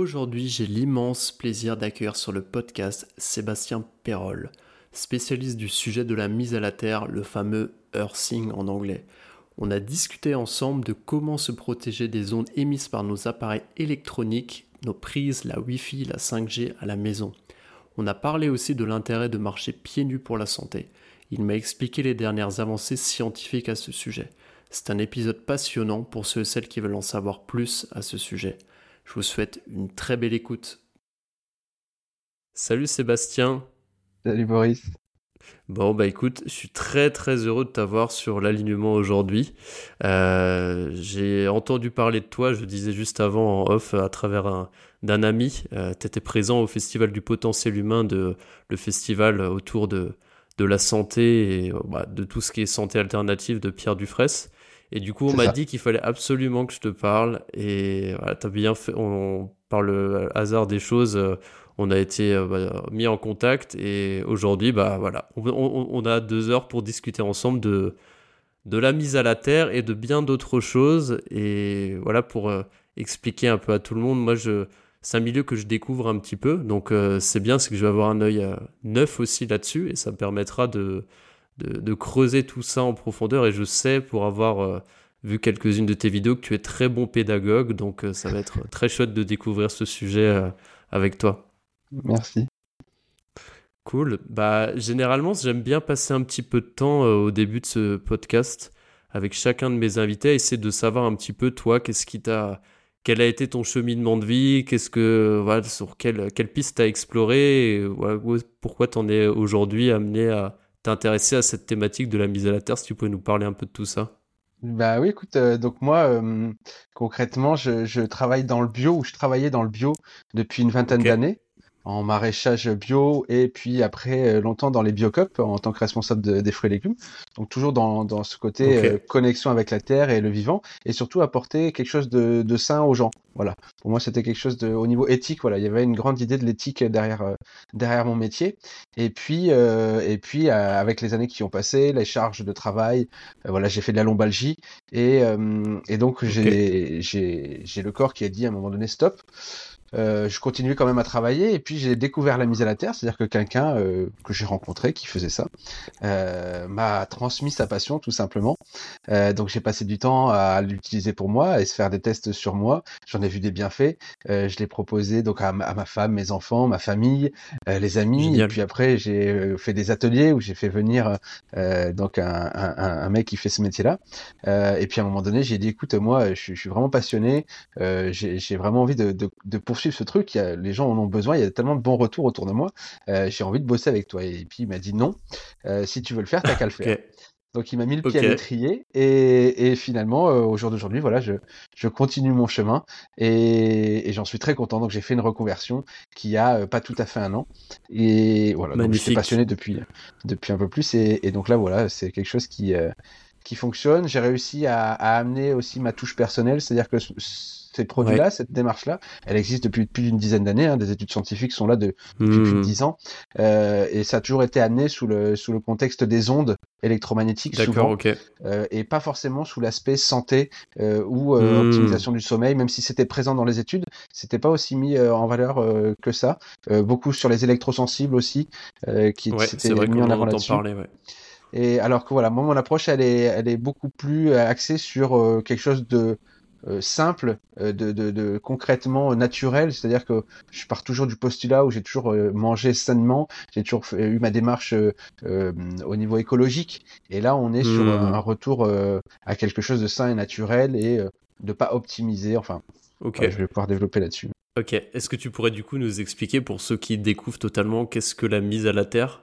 Aujourd'hui, j'ai l'immense plaisir d'accueillir sur le podcast Sébastien Perrol, spécialiste du sujet de la mise à la terre, le fameux earthing en anglais. On a discuté ensemble de comment se protéger des ondes émises par nos appareils électroniques, nos prises, la Wi-Fi, la 5G à la maison. On a parlé aussi de l'intérêt de marcher pieds nus pour la santé. Il m'a expliqué les dernières avancées scientifiques à ce sujet. C'est un épisode passionnant pour ceux et celles qui veulent en savoir plus à ce sujet. Je vous souhaite une très belle écoute. Salut Sébastien. Salut Boris. Bon, bah écoute, je suis très très heureux de t'avoir sur l'alignement aujourd'hui. Euh, j'ai entendu parler de toi, je disais juste avant en off à travers d'un ami. Euh, tu étais présent au Festival du potentiel humain, de, le festival autour de, de la santé et bah, de tout ce qui est santé alternative de Pierre Dufresne. Et du coup, on m'a dit qu'il fallait absolument que je te parle. Et voilà, t'as bien fait. On, par le hasard des choses, euh, on a été euh, bah, mis en contact. Et aujourd'hui, bah voilà, on, a deux heures pour discuter ensemble de de la mise à la terre et de bien d'autres choses. Et voilà pour euh, expliquer un peu à tout le monde. Moi, je c'est un milieu que je découvre un petit peu. Donc c'est bien, c'est que je vais avoir un œil neuf aussi là-dessus et ça me permettra de de, creuser tout ça en profondeur. Et je sais, pour avoir euh, vu quelques-unes de tes vidéos, que tu es très bon pédagogue. Donc euh, ça va être très chouette de découvrir ce sujet euh, avec toi. Merci. Cool. Bah, généralement, j'aime bien passer un petit peu de temps au début de ce podcast avec chacun de mes invités, essayer de savoir un petit peu toi, qu'est-ce qui t'a, quel a été ton cheminement de vie, qu'est-ce que, voilà, sur quelle, quelle piste t'as exploré, et, pourquoi t'en es aujourd'hui amené à, intéressé à cette thématique de la mise à la terre. Si tu pouvais nous parler un peu de tout ça. Bah oui, écoute, euh, donc moi, euh, concrètement, je, travaille dans le bio, ou je travaillais dans le bio depuis une vingtaine d'années en maraîchage bio et puis après euh, longtemps dans les biocopes en tant que responsable des fruits et légumes. Donc toujours dans, dans ce côté euh, connexion avec la terre et le vivant et surtout apporter quelque chose de, de sain aux gens. Voilà. Pour moi, c'était quelque chose de au niveau éthique. Voilà, il y avait une grande idée de l'éthique derrière euh, derrière mon métier. Et puis et puis avec les années qui ont passé, les charges de travail, voilà, j'ai fait de la lombalgie et et donc j'ai j'ai j'ai le corps qui a dit à un moment donné stop. Euh, je continuais quand même à travailler et puis j'ai découvert la mise à la terre, c'est-à-dire que quelqu'un euh, que j'ai rencontré qui faisait ça euh, m'a transmis sa passion tout simplement. Donc j'ai passé du temps à l'utiliser pour moi et se faire des tests sur moi. J'en ai vu des bienfaits. Je l'ai proposé donc à ma, femme, mes enfants, ma famille, les amis. Et puis après j'ai fait des ateliers où j'ai fait venir donc un, un, un, mec qui fait ce métier-là. et puis à un moment donné j'ai dit écoute moi je, je suis vraiment passionné. j'ai vraiment envie de, de, de poursuivre ce truc, les gens en ont besoin, il y a tellement de bons retours autour de moi, euh, j'ai envie de bosser avec toi. Et puis il m'a dit non, euh, si tu veux le faire, t'as qu'à le faire. Donc il m'a mis le pied à l'étrier et, finalement euh, au jour d'aujourd'hui voilà je, continue mon chemin et, j'en suis très content. Donc j'ai fait une reconversion qui a pas tout à fait un an. Et voilà donc j'étais passionné depuis depuis un peu plus et, donc là voilà c'est quelque chose qui qui fonctionne. J'ai réussi à, à, amener aussi ma touche personnelle c'est-à-dire que ces produits-là, cette démarche-là, elle existe depuis plus d'une dizaine d'années. Hein, des études scientifiques sont là depuis plus de hmm. dix ans, euh, et ça a toujours été amené sous le sous le contexte des ondes électromagnétiques souvent, euh, et pas forcément sous l'aspect santé euh, ou hmm. optimisation du sommeil, même si c'était présent dans les études, c'était pas aussi mis en valeur que ça. beaucoup sur les électrosensibles aussi, qui ouais, s'étaient mis en avant là-dessus. Et alors que voilà, moi mon approche elle est elle est beaucoup plus axée sur quelque chose de simple, euh, de, de, de, concrètement naturel, c'est-à-dire que je pars toujours du postulat où j'ai toujours euh, mangé sainement, j'ai toujours eu ma démarche au niveau écologique, et là on est sur mmh. un retour à quelque chose de sain et naturel et de pas optimiser, enfin, je vais pouvoir développer là-dessus. Ok, est-ce que tu pourrais du coup nous expliquer pour ceux qui découvrent totalement qu'est-ce que la mise à la terre?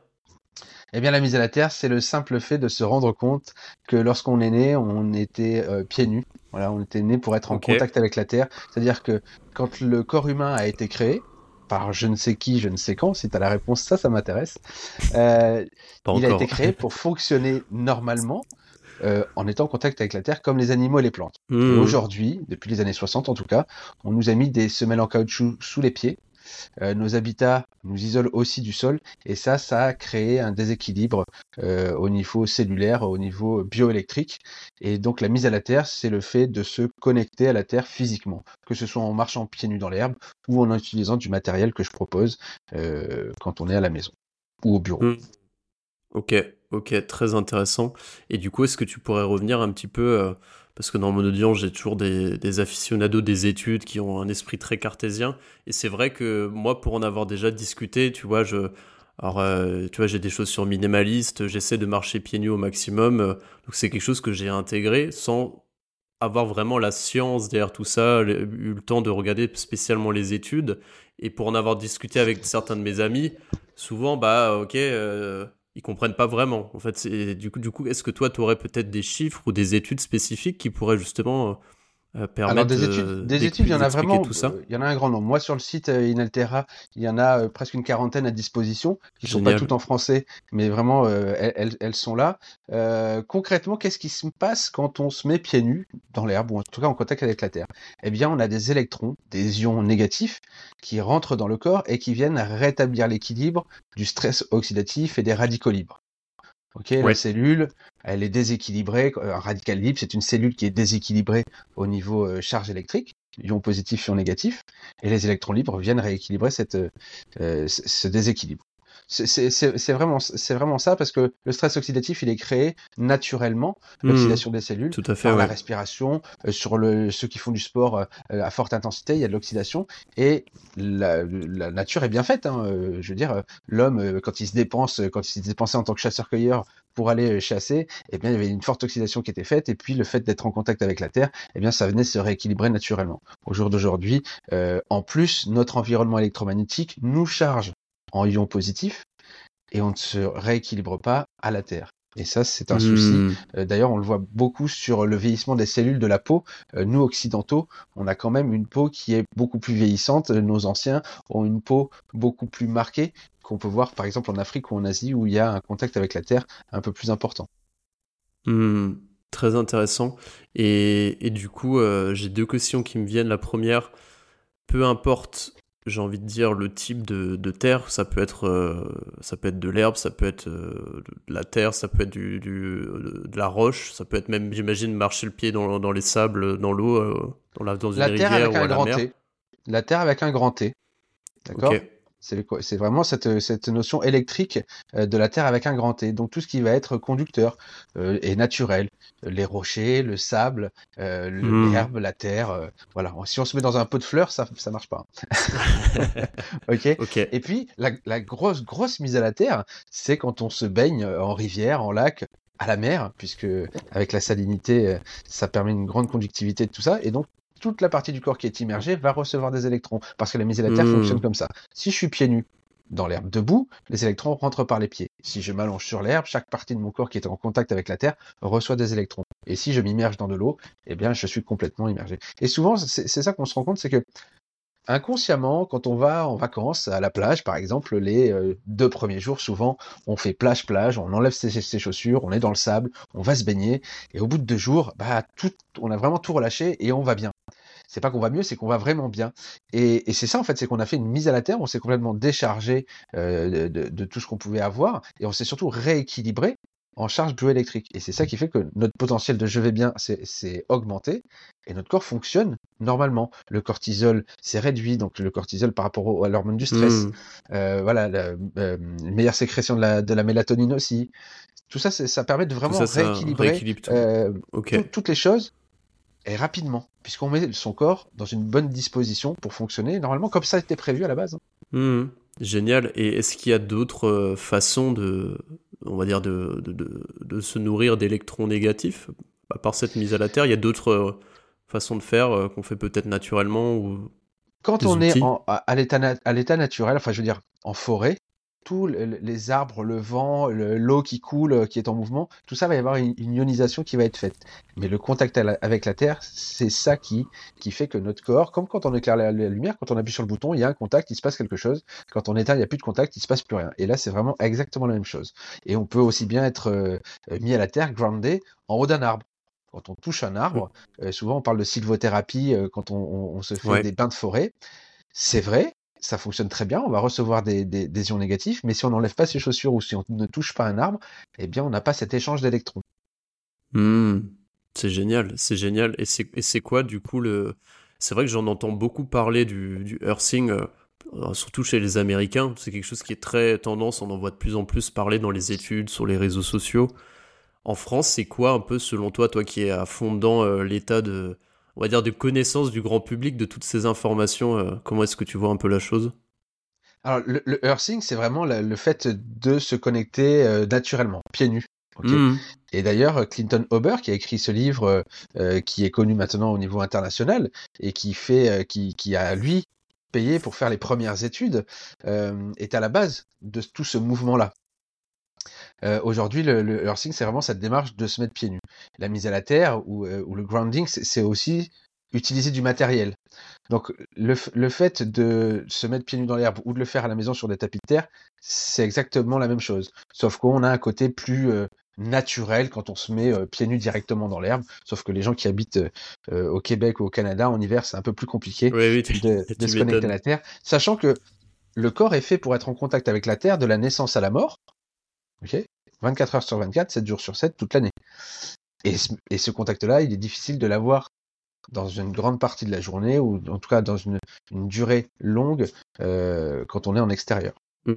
Eh bien, la mise à la terre, c'est le simple fait de se rendre compte que lorsqu'on est né, on était euh, pieds nus. Voilà, on était né pour être en contact avec la terre. C'est-à-dire que quand le corps humain a été créé, par je ne sais qui, je ne sais quand. Si tu as la réponse, ça, ça m'intéresse. Euh, il a été créé pour fonctionner normalement euh, en étant en contact avec la Terre comme les animaux et les plantes. Hmm. aujourd'hui, depuis les années 60 en tout cas, on nous a mis des semelles en caoutchouc sous les pieds. Euh, nos habitats nous isolent aussi du sol et ça, ça a créé un déséquilibre euh, au niveau cellulaire, au niveau bioélectrique. Et donc la mise à la terre, c'est le fait de se connecter à la terre physiquement, que ce soit en marchant pieds nus dans l'herbe ou en utilisant du matériel que je propose euh, quand on est à la maison ou au bureau. Hmm. Ok, ok, très intéressant. Et du coup, est-ce que tu pourrais revenir un petit peu, parce que dans mon audience, j'ai toujours des, aficionados des études qui ont un esprit très cartésien, et c'est vrai que moi, pour en avoir déjà discuté, tu vois, je, alors, euh, tu vois, j'ai des choses sur minimaliste, j'essaie de marcher pieds nus au maximum, euh, donc c'est quelque chose que j'ai intégré sans avoir vraiment la science derrière tout ça, eu le temps de regarder spécialement les études, et pour en avoir discuté avec certains de mes amis, souvent, bah, ok, euh, ils comprennent pas vraiment. En fait, du coup, du coup, est-ce que toi, tu aurais peut-être des chiffres ou des études spécifiques qui pourraient justement euh, Alors des euh, études, des études, il y en a vraiment, tout ça euh, il y en a un grand nombre. Moi, sur le site Inaltera, il y en a presque une quarantaine à disposition, qui sont pas toutes en français, mais vraiment, elles, elles- sont là. Concrètement, qu'est-ce qui se passe quand on se met pieds nus dans l'herbe, ou en tout cas en contact avec la terre? Eh bien, on a des électrons, des ions négatifs, qui rentrent dans le corps et qui viennent rétablir l'équilibre du stress oxydatif et des radicaux libres. Ok, la cellule, elle est déséquilibrée. Un radical libre, c'est une cellule qui est déséquilibrée au niveau euh, charge électrique, ion positif, ion négatif, et les électrons libres viennent rééquilibrer cette, euh, euh, ce déséquilibre. C'est vraiment, c'est vraiment ça parce que le stress oxydatif, il est créé naturellement, Hmm, l'oxydation des cellules, tout à fait, par la respiration. Euh, sur le, ceux qui font du sport euh, à forte intensité, il y a de l'oxydation et la, la nature est bien faite. hein. Euh, Je veux dire, euh, l'homme, euh, quand il se dépense, euh, quand il s'est dépensé en tant que chasseur-cueilleur pour aller euh, chasser, eh bien, il y avait une forte oxydation qui était faite et puis le fait d'être en contact avec la terre, eh bien, ça venait se rééquilibrer naturellement. Au jour d'aujourd'hui, euh, en plus, notre environnement électromagnétique nous charge en ions positifs et on ne se rééquilibre pas à la terre. Et ça, c'est un souci Hmm, euh, D'ailleurs, on le voit beaucoup sur le vieillissement des cellules de la peau. Euh, nous, occidentaux, on a quand même une peau qui est beaucoup plus vieillissante. Nos anciens ont une peau beaucoup plus marquée qu'on peut voir, par exemple, en Afrique ou en Asie, où il y a un contact avec la terre un peu plus important. hmm, très intéressant. Et, et du coup, euh, j'ai deux questions qui me viennent. La première, peu importe, j'ai envie de dire, le type de, de terre, ça peut être, euh, ça peut être de l'herbe, ça peut être euh, de la terre, ça peut être du, du- de la roche, ça peut être même, j'imagine, marcher le pied dans, dans les sables, dans l'eau, euh, dans, la, dans une La terre rivière avec ou à un la grand mer. T. La terre avec un grand T. D'accord? C'est vraiment cette, cette notion électrique euh, de la Terre avec un grand T. Donc tout ce qui va être conducteur euh, et naturel. Les rochers, le sable, euh, Hmm. l'herbe, la terre. euh, voilà. Si on se met dans un pot de fleurs, ça ça marche pas. Ok. Ok. Et puis la, la grosse grosse mise à la terre, c'est quand on se baigne en rivière, en lac, à la mer, puisque avec la salinité, ça permet une grande conductivité de tout ça. Et donc toute la partie du corps qui est immergée va recevoir des électrons, parce que la mise à la terre Hmm. fonctionne comme ça. Si je suis pieds nus dans l'herbe debout, les électrons rentrent par les pieds. Si je m'allonge sur l'herbe, chaque partie de mon corps qui est en contact avec la terre reçoit des électrons. Et si je m'immerge dans de l'eau, eh bien, je suis complètement immergé. Et souvent, c'est c'est ça qu'on se rend compte, c'est que inconsciemment, quand on va en vacances à la plage, par exemple, les euh, deux premiers jours, souvent, on fait plage-plage, on enlève ses, ses chaussures, on est dans le sable, on va se baigner, et au bout de deux jours, bah, tout, on a vraiment tout relâché et on va bien. C'est pas qu'on va mieux, c'est qu'on va vraiment bien. Et, et c'est ça, en fait, c'est qu'on a fait une mise à la terre, on s'est complètement déchargé euh, de, tout ce qu'on pouvait avoir, et on s'est surtout rééquilibré en charge bioélectrique. Et c'est ça qui fait que notre potentiel de je vais bien s'est augmenté, et notre corps fonctionne normalement. Le cortisol s'est réduit, donc le cortisol par rapport au- à l'hormone du stress. Hmm. Euh, voilà, la, euh, meilleure sécrétion de la, de la mélatonine aussi. Tout ça, ça permet de vraiment ça, rééquilibrer euh, tout- toutes les choses et rapidement, puisqu'on met son corps dans une bonne disposition pour fonctionner normalement comme ça été prévu à la base. hein. Hmm, Génial. Et est-ce qu'il y a d'autres euh, façons de, on va dire, de, de, de, de se nourrir d'électrons négatifs? À part cette mise à la terre, il y a d'autres euh, façons de faire euh, qu'on fait peut-être naturellement ou... Quand on est en- à l'état naturel, enfin je veux dire en forêt, tous les arbres, le vent, l'eau qui coule, euh, qui est en mouvement, tout ça va y avoir une, ionisation qui va être faite. Mais le contact avec la Terre, c'est ça qui, qui fait que notre corps, comme quand on éclaire la, lumière, quand on appuie sur le bouton, il y a un contact, il se passe quelque chose. Quand on éteint, il n'y a plus de contact, il se passe plus rien. Et là, c'est vraiment exactement la même chose. Et on peut aussi bien être euh, mis à la Terre, groundé, en haut d'un arbre. Quand on touche un arbre, euh, souvent on parle de sylvothérapie quand on, se fait des bains de forêt. C'est vrai, ça fonctionne très bien, on va recevoir des, ions négatifs, mais si on n'enlève pas ses chaussures ou si on ne touche pas un arbre, eh bien on n'a pas cet échange d'électrons. Mmh. c'est génial, c'est génial. Et c'est quoi du coup le... C'est vrai que j'en entends beaucoup parler du, du earthing, euh, surtout chez les Américains. C'est quelque chose qui est très tendance, on en voit de plus en plus parler dans les études, sur les réseaux sociaux. En France, c'est quoi un peu selon toi, toi qui es à fond dans euh, l'état de, on va dire, de connaissance du grand public de toutes ces informations euh, Comment est-ce que tu vois un peu la chose? Alors, le, le earthing, c'est vraiment le fait de se connecter euh, naturellement, pieds nus. Mmh. Et d'ailleurs, Clinton Ober, qui a écrit ce livre, euh, qui est connu maintenant au niveau international et qui fait, qui, qui, a lui payé pour faire les premières études, est à la base de tout ce mouvement-là. Aujourd'hui, le, le earthing, c'est vraiment cette démarche de se mettre pieds nus. La mise à la terre ou, ou le grounding, c'est aussi utiliser du matériel. Donc le, le, fait de se mettre pieds nus dans l'herbe ou de le faire à la maison sur des tapis de terre, c'est exactement la même chose. Sauf qu'on a un côté plus naturel quand on se met pieds nus directement dans l'herbe. Sauf que les gens qui habitent au Québec ou au Canada en hiver, c'est un peu plus compliqué de, de se connecter à la terre. Sachant que le corps est fait pour être en contact avec la terre de la naissance à la mort. Ok 24 heures sur 24, 7 jours sur 7, toute l'année. Et, ce contact-là, il est difficile de l'avoir dans une grande partie de la journée, ou en tout cas dans une, durée longue, euh, quand on est en extérieur. Mmh.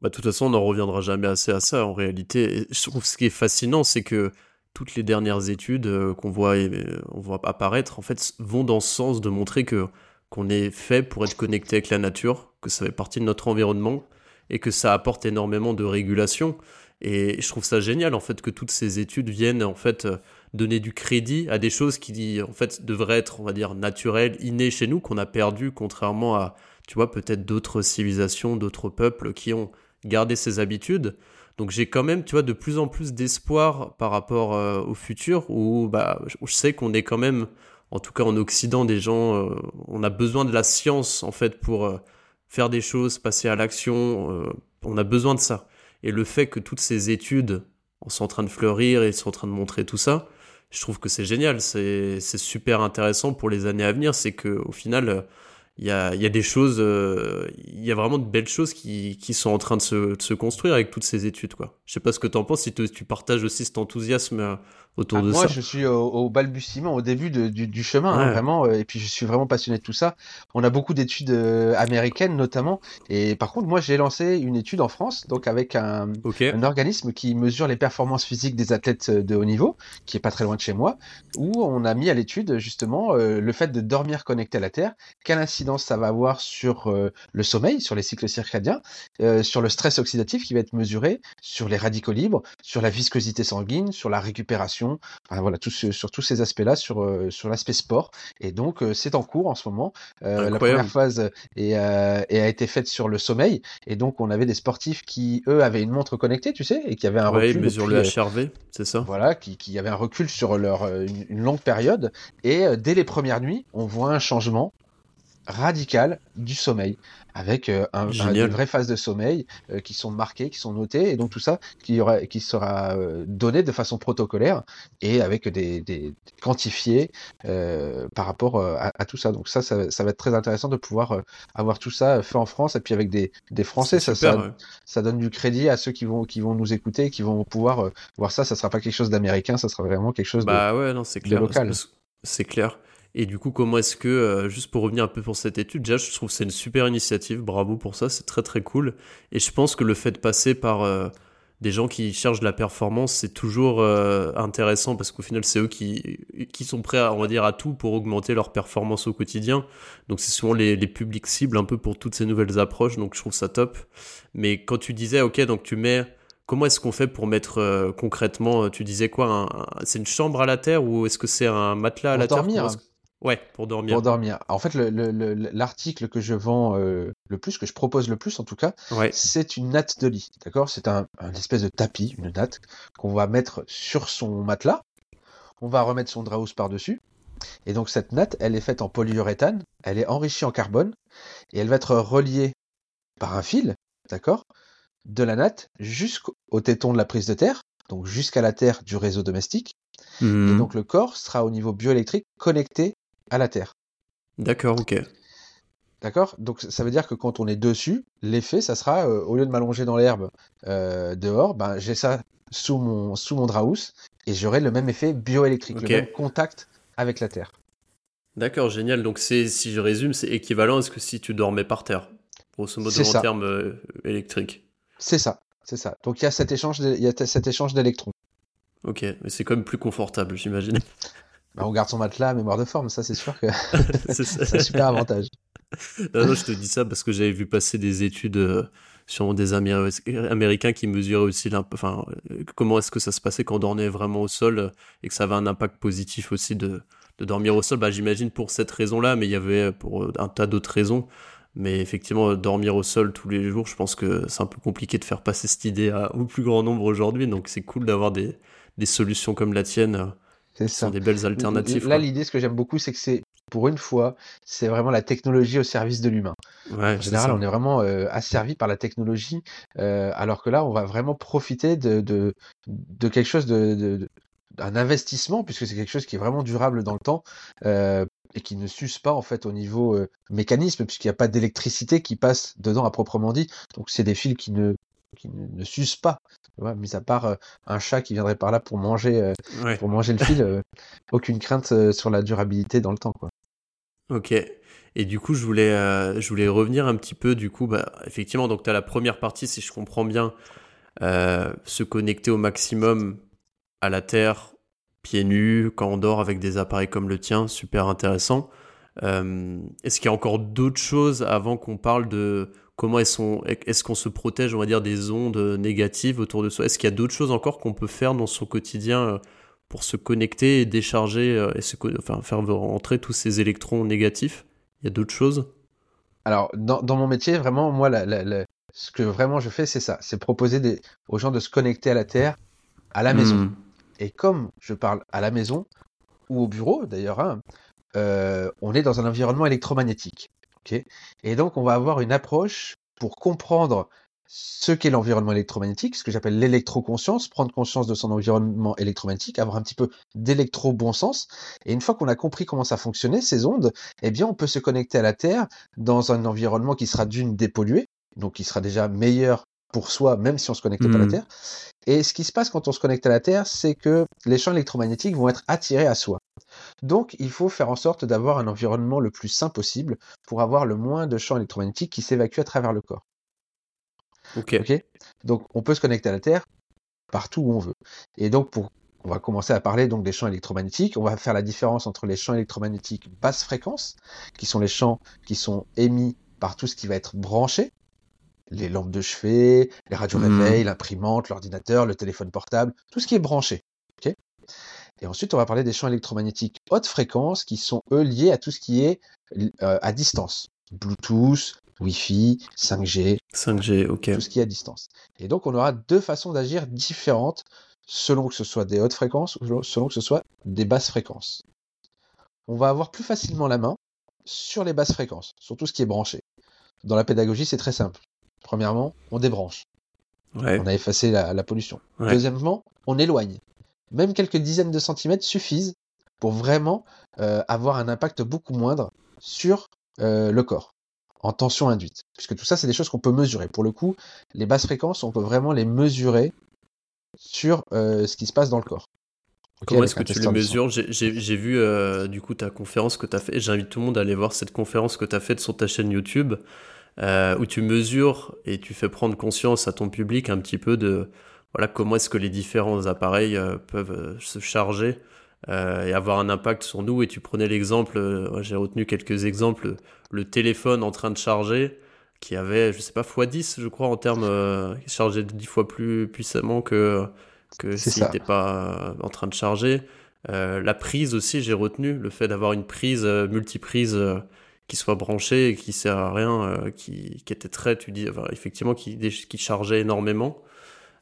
Bah, de toute façon, on n'en reviendra jamais assez à ça en réalité. Et je trouve ce qui est fascinant, c'est que toutes les dernières études euh, qu'on voit, euh, on voit apparaître, en fait, vont dans ce sens de montrer que qu'on est fait pour être connecté avec la nature, que ça fait partie de notre environnement et que ça apporte énormément de régulation. Et je trouve ça génial en fait que toutes ces études viennent en fait euh, donner du crédit à des choses qui en fait devraient être on va dire naturelles, innées chez nous qu'on a perdu contrairement à tu vois peut-être d'autres civilisations, d'autres peuples qui ont gardé ces habitudes. Donc j'ai quand même tu vois de plus en plus d'espoir par rapport euh, au futur où bah je sais qu'on est quand même en tout cas en Occident des gens euh, on a besoin de la science en fait pour faire des choses, passer à l'action, on a besoin de ça. Et le fait que toutes ces études sont en train de fleurir et sont en train de montrer tout ça, je trouve que c'est génial. C'est super intéressant pour les années à venir. C'est qu'au final, il y a, y a, des choses, euh, il y a vraiment de belles choses qui, qui sont en train de se, de se, construire avec toutes ces études. Quoi. Je sais pas ce que tu en penses, si tu partages aussi cet enthousiasme euh, autour ah, de moi, ça. Moi, je suis au, balbutiement, au début de, du, du, chemin, hein, vraiment, euh, et puis je suis vraiment passionné de tout ça. On a beaucoup d'études américaines notamment, et par contre, moi, j'ai lancé une étude en France, donc avec un, un, organisme qui mesure les performances physiques des athlètes de haut niveau, qui est pas très loin de chez moi, où on a mis à l'étude justement le fait de dormir connecté à la Terre, quel incident ça va avoir sur euh, le sommeil, sur les cycles circadiens, euh, sur le stress oxydatif qui va être mesuré, sur les radicaux libres, sur la viscosité sanguine, sur la récupération, voilà, tout sur tous ces aspects-là, sur, euh, sur l'aspect sport. Et donc, c'est en cours en ce moment. la première phase est, a été faite sur le sommeil. Et donc, on avait des sportifs qui, eux, avaient une montre connectée, tu sais, et qui avaient un ouais, recul. sur le HRV, c'est ça? Voilà, qui, qui avait un recul sur leur, une, une longue période. Et dès les premières nuits, on voit un changement radical du sommeil, avec euh, un, une vraie phase de sommeil euh, qui sont marquées, qui sont notées, et donc tout ça qui, aura, qui sera euh, donné de façon protocolaire et avec des, des quantifiés par rapport à, tout ça. Donc ça, ça, va être très intéressant de pouvoir avoir tout ça fait en France et puis avec des, des Français, ça, ça, ça, donne du crédit à ceux qui vont, qui vont nous écouter, qui vont pouvoir voir ça. Ça sera pas quelque chose d'américain, ça sera vraiment quelque chose bah ouais, non, clair, local. C'est clair. Et du coup, comment est-ce que, euh, juste pour revenir un peu pour cette étude, déjà, je trouve que c'est une super initiative, bravo pour ça, c'est très très cool. Et je pense que le fait de passer par euh, des gens qui cherchent de la performance, c'est toujours euh, intéressant parce qu'au final, c'est eux qui, qui sont prêts, à, on va dire, à tout pour augmenter leur performance au quotidien. Donc, c'est souvent les, les publics cibles un peu pour toutes ces nouvelles approches, donc je trouve ça top. Mais quand tu disais, ok, donc tu mets Comment est-ce qu'on fait pour mettre concrètement, tu disais quoi C'est une chambre à la terre ou est-ce que c'est un matelas à la terre? Ouais, pour dormir. Pour dormir. En fait, l'article que je vends le plus, que je propose le plus en tout cas, c'est une natte de lit. D'accord? C'est un, espèce de tapis, une natte, qu'on va mettre sur son matelas. On va remettre son draus par-dessus. Et donc cette natte, elle est faite en polyuréthane, elle est enrichie en carbone, et elle va être reliée par un fil, d'accord? De la natte jusqu'au téton de la prise de terre, donc jusqu'à la terre du réseau domestique. Et mmh. donc le corps sera au niveau bioélectrique connecté à la terre. D'accord, ok. D'accord? Donc ça veut dire que quand on est dessus, l'effet, ça sera, euh, au lieu de m'allonger dans l'herbe euh, dehors, ben, j'ai ça sous mon, sous mon draus et j'aurai le même effet bioélectrique, le même contact avec la terre. D'accord, génial. Donc c'est, si je résume, c'est équivalent à ce que si tu dormais par terre, grosso modo en termes euh, électriques. C'est ça, c'est ça. Donc il y a cet échange, il y a cet échange d'électrons. Ok, mais c'est quand même plus confortable, j'imagine. Bah, on garde son matelas à mémoire de forme, ça c'est sûr que c'est un super avantage. Non, je te dis ça parce que j'avais vu passer des études euh, sur des Américains qui mesuraient aussi enfin, euh, comment est-ce que ça se passait quand on dormait vraiment au sol euh, et que ça avait un impact positif aussi de, de dormir au sol. Bah, J'imagine pour cette raison-là, mais il y avait pour un tas d'autres raisons. Mais effectivement, dormir au sol tous les jours, je pense que c'est un peu compliqué de faire passer cette idée au plus grand nombre aujourd'hui. Donc c'est cool d'avoir des, des, solutions comme la tienne c'est ça. des belles alternatives. Là, l'idée, ce que j'aime beaucoup, c'est que c'est, pour une fois, c'est vraiment la technologie au service de l'humain. en général, on est vraiment euh, asservi par la technologie, euh, alors que là, on va vraiment profiter de, de, de quelque chose de, d'un investissement, puisque c'est quelque chose qui est vraiment durable dans le temps euh, et qui ne s'use pas en fait au niveau euh, mécanisme, puisqu'il n'y a pas d'électricité qui passe dedans à proprement dit. Donc c'est des fils qui ne qui ne, s'usent pas. mis à part euh, un chat qui viendrait par là pour manger, euh, pour manger le fil, euh, aucune crainte sur la durabilité dans le temps. Quoi. Ok. Et du coup, je voulais, je voulais revenir un petit peu, du coup, bah, effectivement, donc tu as la première partie, si je comprends bien, se connecter au maximum à la Terre, pieds nus, quand on dort avec des appareils comme le tien, super intéressant. Est-ce qu'il y a encore d'autres choses avant qu'on parle de comment est-ce qu'on se protège, on va dire, des ondes négatives autour de soi? Est-ce qu'il y a d'autres choses encore qu'on peut faire dans son quotidien euh, pour se connecter et décharger euh, et se, enfin, faire rentrer tous ces électrons négatifs? Il y a d'autres choses? Alors, dans, mon métier, vraiment, moi, ce que vraiment je fais, c'est ça c'est proposer aux gens de se connecter à la Terre, à la maison. Hmm. Et comme je parle à la maison, ou au bureau d'ailleurs, hein, euh, on est dans un environnement électromagnétique. Et donc, on va avoir une approche pour comprendre ce qu'est l'environnement électromagnétique, ce que j'appelle l'électroconscience, prendre conscience de son environnement électromagnétique, avoir un petit peu d'électro-bon sens. Et une fois qu'on a compris comment ça fonctionnait, ces ondes, eh bien, on peut se connecter à la Terre dans un environnement qui sera d'une dépollué, donc qui sera déjà meilleur pour soi, même si on se connecte pas à la mmh. Terre. Et ce qui se passe quand on se connecte à la Terre, c'est que les champs électromagnétiques vont être attirés à soi. Donc, il faut faire en sorte d'avoir un environnement le plus sain possible pour avoir le moins de champs électromagnétiques qui s'évacuent à travers le corps. Ok. donc, on peut se connecter à la Terre partout où on veut. Et donc, pour on va commencer à parler donc des champs électromagnétiques. On va faire la différence entre les champs électromagnétiques basse fréquence, qui sont les champs qui sont émis par tout ce qui va être branché, les lampes de chevet, les radios mmh. réveil, l'imprimante, l'ordinateur, le téléphone portable, tout ce qui est branché. Et ensuite, on va parler des champs électromagnétiques haute fréquence qui sont, eux, liés à tout ce qui est euh, à distance. Bluetooth, Wi-Fi, 5G. 5G, ok. Tout ce qui est à distance. Et donc, on aura deux façons d'agir différentes selon que ce soit des hautes fréquences ou selon que ce soit des basses fréquences. On va avoir plus facilement la main sur les basses fréquences, sur tout ce qui est branché. Dans la pédagogie, c'est très simple. Premièrement, on débranche. On a effacé la, pollution. Deuxièmement, on éloigne même quelques dizaines de centimètres suffisent pour vraiment euh, avoir un impact beaucoup moindre sur euh, le corps en tension induite. Puisque tout ça, c'est des choses qu'on peut mesurer. Pour le coup, les basses fréquences, on peut vraiment les mesurer sur euh, ce qui se passe dans le corps. Comment est-ce que tu les mesures J'ai vu du coup ta conférence que tu as fait. J'invite tout le monde à aller voir cette conférence que tu as faite sur ta chaîne YouTube, où tu mesures et tu fais prendre conscience à ton public un petit peu de, voilà, comment est-ce que les différents appareils euh, peuvent euh, se charger euh, et avoir un impact sur nous? Et tu prenais l'exemple, j'ai retenu quelques exemples, le téléphone en train de charger, qui avait, je sais pas, x10, je crois, en termes, qui chargeait 10 fois plus puissamment que, que s'il n'était pas en train de charger. la prise aussi, j'ai retenu le fait d'avoir une prise multiprise qui soit branchée et qui sert à rien, qui, qui, était très, tu dis, effectivement, qui, qui chargeait énormément.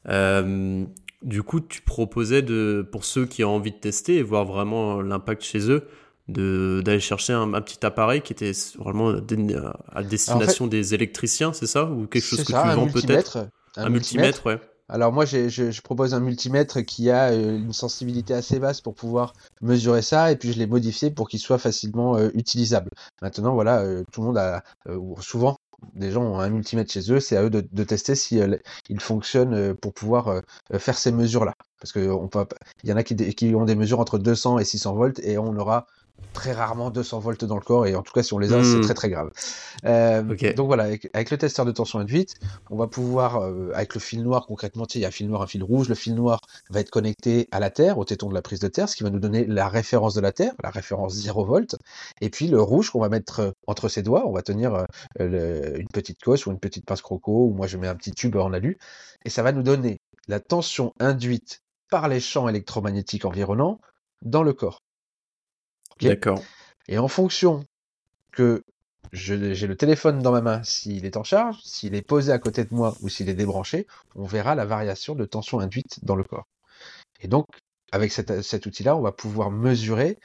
Du coup, tu proposais de, pour ceux qui ont envie de tester et voir vraiment l'impact chez eux, d'aller chercher un, petit appareil qui était vraiment à destination des électriciens, c'est ça? Ou quelque chose que tu vends peut-être? Un, multimètre, ouais. Alors moi, je, je, propose un multimètre qui a euh, une sensibilité assez basse pour pouvoir mesurer ça, et puis je l'ai modifié pour qu'il soit facilement euh, utilisable. Maintenant, voilà, euh, tout le monde a souvent des gens ont un multimètre chez eux, c'est à eux de, tester si il fonctionne pour pouvoir faire ces mesures-là. Parce qu'il y en a qui, ont des mesures entre 200 et 600 volts, et on aura très rarement 200 volts dans le corps et en tout cas si on les a c'est hmm. très très grave. Euh, donc voilà avec, le testeur de tension induite on va pouvoir euh, avec le fil noir concrètement il y a un fil noir un fil rouge le fil noir va être connecté à la terre au téton de la prise de terre ce qui va nous donner la référence de la terre la référence 0 volts et puis le rouge qu'on va mettre euh, entre ses doigts on va tenir une petite coche ou une petite pince croco ou moi je mets un petit tube en alu et ça va nous donner la tension induite par les champs électromagnétiques environnants dans le corps D'accord. Et en fonction que j'ai le téléphone dans ma main, s'il est en charge, s'il est posé à côté de moi ou s'il est débranché, on verra la variation de tension induite dans le corps. Et donc, avec cet outil-là, on va pouvoir mesurer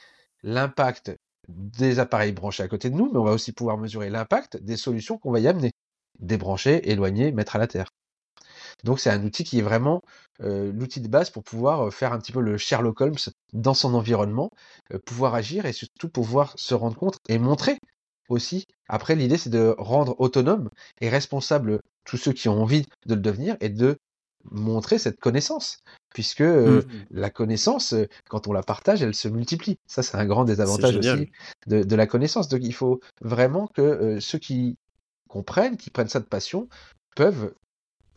l'impact des appareils branchés à côté de nous, mais on va aussi pouvoir mesurer l'impact des solutions qu'on va y amener. Débrancher, éloigner, mettre à la terre. Donc c'est un outil qui est vraiment l'outil de base pour pouvoir faire un petit peu le Sherlock Holmes dans son environnement, pouvoir agir et surtout pouvoir se rendre compte et montrer aussi. Après, l'idée c'est de rendre autonome et responsable tous ceux qui ont envie de le devenir et de montrer cette connaissance, puisque mmh. la connaissance, quand on la partage, elle se multiplie. Ça, c'est un grand désavantage aussi de, de, la connaissance. Donc, il faut vraiment que ceux qui comprennent, qui prennent ça de passion, peuvent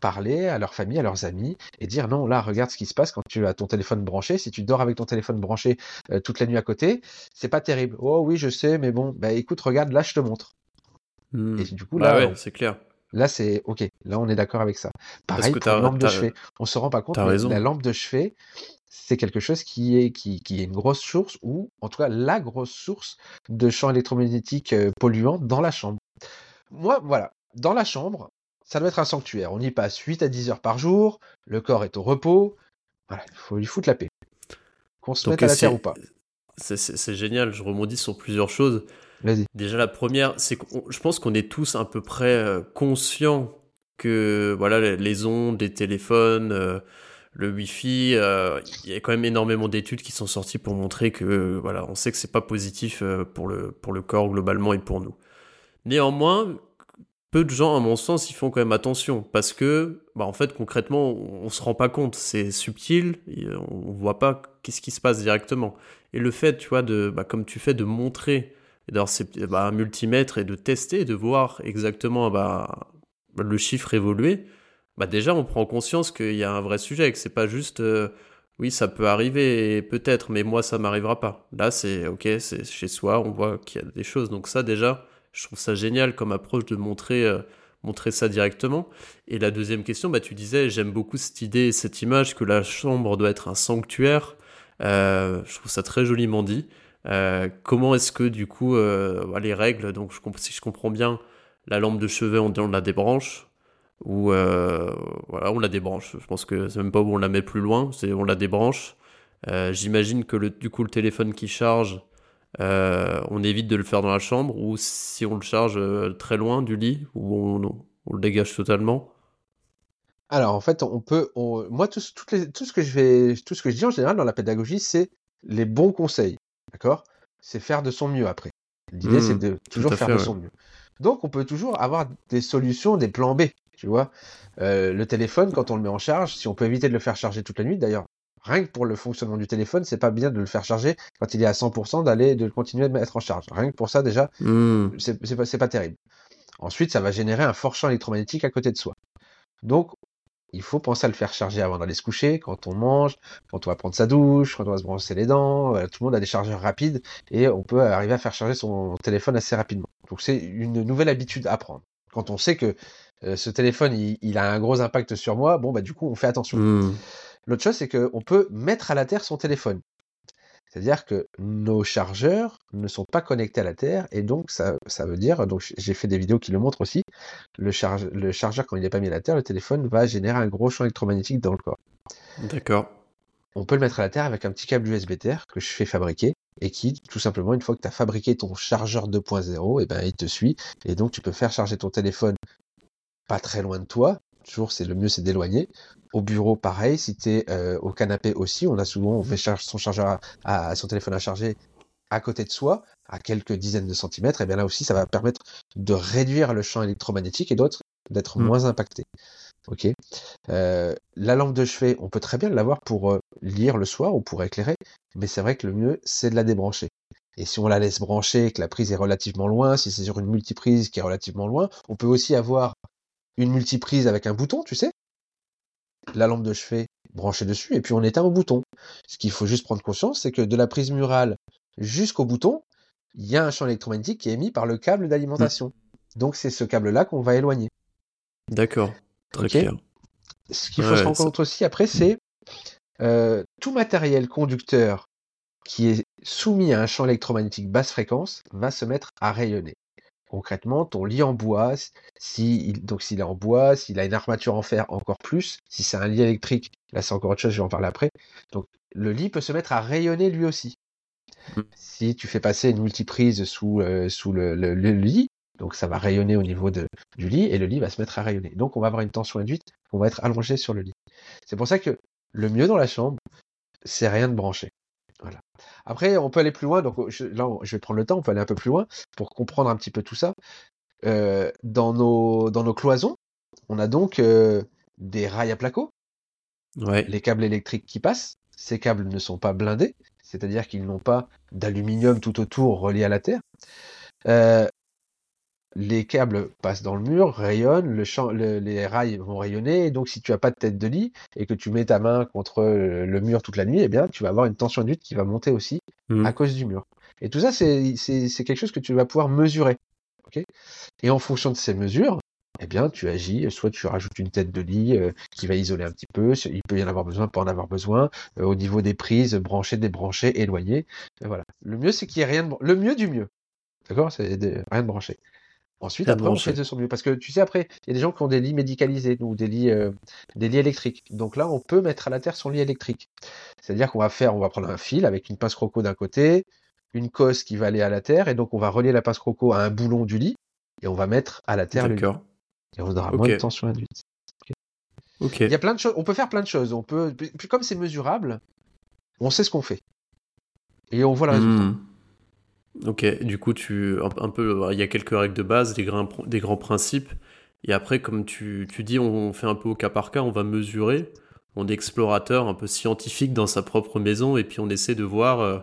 parler à leur famille, à leurs amis et dire non, là, regarde ce qui se passe quand tu as ton téléphone branché. Si tu dors avec ton téléphone branché euh, toute la nuit à côté, c'est pas terrible. Oh oui, je sais, mais bon, bah écoute, regarde, là, je te montre. Mmh. Et du coup, bah là, c'est clair. Là, c'est ok. Là, on est d'accord avec ça. Pareil pour la lampe de chevet. On se rend pas compte, mais la lampe de chevet, c'est quelque chose qui est, qui, qui, est une grosse source, ou en tout cas la grosse source de champs électromagnétiques euh, polluants dans la chambre. Moi, voilà, dans la chambre, ça doit être un sanctuaire. On y passe 8 à 10 heures par jour, le corps est au repos. Voilà, il faut lui foutre la paix. Qu'on se mette à la terre ou pas. C'est génial, je rebondis sur plusieurs choses. Déjà, la première, c'est que je pense qu'on est tous à peu près euh, conscients que voilà, les ondes, les téléphones, euh, le Wi-Fi, euh, il y a quand même énormément d'études qui sont sorties pour montrer que voilà, on sait que c'est pas positif pour le, pour le corps globalement et pour nous. Néanmoins, peu de gens, à mon sens, ils font quand même attention parce que, bah, en fait, concrètement, on, se rend pas compte. C'est subtil, on voit pas qu'est-ce qui se passe directement. Et le fait, tu vois, de, bah, comme tu fais, de montrer, d'avoir bah, un multimètre et de tester, de voir exactement bah, le chiffre évoluer, bah, déjà, on prend conscience qu'il y a un vrai sujet, que c'est pas juste. Euh, oui, ça peut arriver, peut-être, mais moi, ça m'arrivera pas. Là, c'est ok, c'est chez soi, on voit qu'il y a des choses. Donc ça, déjà, je trouve ça génial comme approche de montrer, euh, montrer ça directement. Et la deuxième question, bah, tu disais, j'aime beaucoup cette idée, cette image que la chambre doit être un sanctuaire. Euh, je trouve ça très joliment dit. Euh, comment est-ce que du coup les règles, donc si je comprends bien, la lampe de chevet on, on la débranche ou voilà on la débranche. Je pense que c'est même pas où on la met plus loin, c'est on la débranche. J'imagine que le, du coup le téléphone qui charge, euh, on évite de le faire dans la chambre ou si on le charge euh, très loin du lit ou on, le dégage totalement Alors en fait, on peut, moi tout, ce que je vais, tout ce que je dis en général dans la pédagogie, c'est les bons conseils, d'accord? C'est faire de son mieux après. L'idée, c'est mmh, de toujours faire de son mieux. Donc, on peut toujours avoir des solutions, des plans B. Tu vois, euh, le téléphone, quand on le met en charge, si on peut éviter de le faire charger toute la nuit, d'ailleurs, rien que pour le fonctionnement du téléphone, c'est pas bien de le faire charger quand il est à 100%, d'aller de continuer de mettre en charge. Rien que pour ça, déjà, mmh. c'est pas, pas terrible. Ensuite, ça va générer un fort champ électromagnétique à côté de soi. Donc, il faut penser à le faire charger avant d'aller se coucher, quand on mange, quand on va prendre sa douche, quand on va se brosser les dents. tout le monde a des chargeurs rapides et on peut arriver à faire charger son téléphone assez rapidement. Donc, c'est une nouvelle habitude à prendre. Quand on sait que euh, ce téléphone, il, a un gros impact sur moi, bon, bah, du coup, on fait attention. Mmh. L'autre chose, c'est qu'on peut mettre à la terre son téléphone. C'est-à-dire que nos chargeurs ne sont pas connectés à la Terre et donc ça, ça veut dire, donc j'ai fait des vidéos qui le montrent aussi, le, charge, le chargeur quand il n'est pas mis à la Terre, le téléphone va générer un gros champ électromagnétique dans le corps. D'accord. On peut le mettre à la Terre avec un petit câble USB Terre que je fais fabriquer et qui, tout simplement, une fois que tu as fabriqué ton chargeur 2.0, et eh ben, il te suit et donc tu peux faire charger ton téléphone pas très loin de toi. Toujours, c'est le mieux, c'est d'éloigner. Au bureau, pareil. Si tu es euh, au canapé aussi, on a souvent, on fait charge, son chargeur à, son téléphone à charger à côté de soi, à quelques dizaines de centimètres. Et bien là aussi, ça va permettre de réduire le champ électromagnétique et d'autres d'être mmh. moins impacté. Ok. Euh, la lampe de chevet, on peut très bien l'avoir pour euh, lire le soir ou pour éclairer, mais c'est vrai que le mieux, c'est de la débrancher. Et si on la laisse brancher, que la prise est relativement loin, si c'est sur une multiprise qui est relativement loin, on peut aussi avoir une multiprise avec un bouton, tu sais. La lampe de chevet branchée dessus, et puis on éteint au bouton. Ce qu'il faut juste prendre conscience, c'est que de la prise murale jusqu'au bouton, il y a un champ électromagnétique qui est émis par le câble d'alimentation. Mmh. Donc c'est ce câble-là qu'on va éloigner. D'accord, très clair. Ce qu'il faut se rendre compte aussi après, c'est euh, tout matériel conducteur qui est soumis à un champ électromagnétique basse fréquence va se mettre à rayonner. Concrètement, ton lit en bois, si, donc s'il est en bois, s'il a une armature en fer, encore plus. Si c'est un lit électrique, là c'est encore autre chose, je vais en parler après. Donc le lit peut se mettre à rayonner lui aussi. Mmh. Si tu fais passer une multiprise sous, euh, sous le, lit, donc ça va rayonner au niveau de, du lit et le lit va se mettre à rayonner. Donc on va avoir une tension induite, on va être allongé sur le lit. C'est pour ça que le mieux dans la chambre, c'est rien de brancher. Voilà. Après, on peut aller plus loin. Donc là, je vais prendre le temps. On peut aller un peu plus loin pour comprendre un petit peu tout ça. Euh, dans, nos, dans nos cloisons, on a donc euh, des rails à placo. Les câbles électriques qui passent. Ces câbles ne sont pas blindés, c'est-à-dire qu'ils n'ont pas d'aluminium tout autour relié à la terre. Euh, les câbles passent dans le mur, rayonnent, le champ, les rails vont rayonner, et donc si tu as pas de tête de lit et que tu mets ta main contre le mur toute la nuit, eh bien tu vas avoir une tension induite qui va monter aussi mmh. à cause du mur. Et tout ça, c'est quelque chose que tu vas pouvoir mesurer. et en fonction de ces mesures, eh bien, tu agis, soit tu rajoutes une tête de lit euh, qui va isoler un petit peu, il peut y en avoir besoin, pas en avoir besoin, euh, au niveau des prises, brancher, débrancher, éloigner. voilà. Le mieux, c'est qu'il n'y ait rien de... Le mieux du mieux. D'accord? C'est rien de branché. Ensuite, après, on fait de son mieux. Parce que tu sais, après, il y a des gens qui ont des lits médicalisés ou des lits, euh, des lits électriques. Donc là, on peut mettre à la terre son lit électrique. C'est-à-dire qu'on va faire, on va prendre un fil avec une pince croco d'un côté, une cosse qui va aller à la terre, et donc on va relier la pince croco à un boulon du lit, et on va mettre à la terre le lit. Et on aura moins de tension induite. Ok. Il y a plein de choses. On peut faire plein de choses. On peut, puis comme c'est mesurable, on sait ce qu'on fait. Et on voit le résultat. Hmm. Ok, du coup, tu, un, peu, il y a quelques règles de base, des, grands, des grands principes. Et après, comme tu, tu, dis, on fait un peu au cas par cas, on va mesurer. On est explorateur, un peu scientifique dans sa propre maison, et puis on essaie de voir. Euh,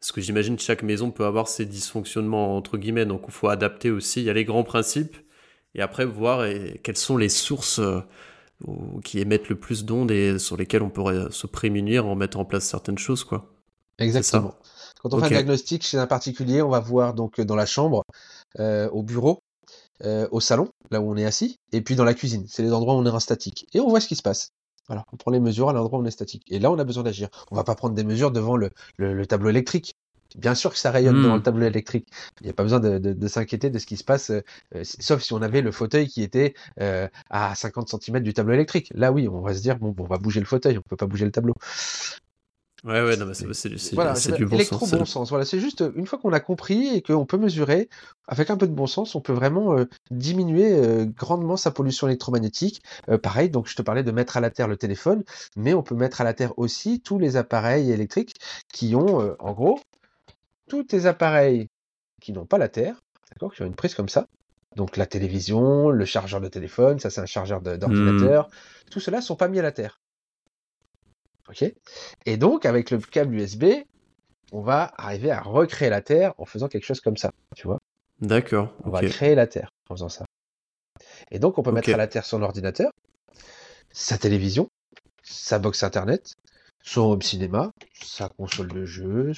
parce que j'imagine que chaque maison peut avoir ses dysfonctionnements, entre guillemets, donc il faut adapter aussi. Il y a les grands principes, et après voir quelles sont les sources euh, qui émettent le plus d'ondes et sur lesquelles on pourrait se prémunir en mettant en place certaines choses, quoi. Exactement. Quand on fait un diagnostic chez un particulier, on va voir donc dans la chambre, euh, au bureau, euh, au salon, là où on est assis, et puis dans la cuisine. C'est les endroits où on est en statique. Et on voit ce qui se passe. Voilà, on prend les mesures à l'endroit où on est statique. Et là, on a besoin d'agir. On va pas prendre des mesures devant le, tableau électrique. Bien sûr que ça rayonne devant le hmm. tableau électrique. Il n'y a pas besoin de, s'inquiéter de ce qui se passe, euh, sauf si on avait le fauteuil qui était à 50 cm du tableau électrique. Là, oui, on va se dire, bon, bon on va bouger le fauteuil, on peut pas bouger le tableau. Ouais, ouais, non, c'est du bon sens. bon sens. Voilà, c'est juste une fois qu'on a compris et qu'on peut mesurer, avec un peu de bon sens, on peut vraiment euh, diminuer euh, grandement sa pollution électromagnétique. Euh, pareil, donc je te parlais de mettre à la terre le téléphone, mais on peut mettre à la terre aussi tous les appareils électriques qui ont, en gros, tous les appareils qui n'ont pas la terre, d'accord, qui ont une prise comme ça. Donc la télévision, le chargeur de téléphone, ça c'est un chargeur d'ordinateur, mmh. tout cela sont pas mis à la terre. Et donc, avec le câble USB, on va arriver à recréer la Terre en faisant quelque chose comme ça, tu vois. D'accord. On va créer la Terre en faisant ça. Et donc, on peut mettre à la Terre son ordinateur, sa télévision, sa box internet, son home cinéma, sa console de jeu,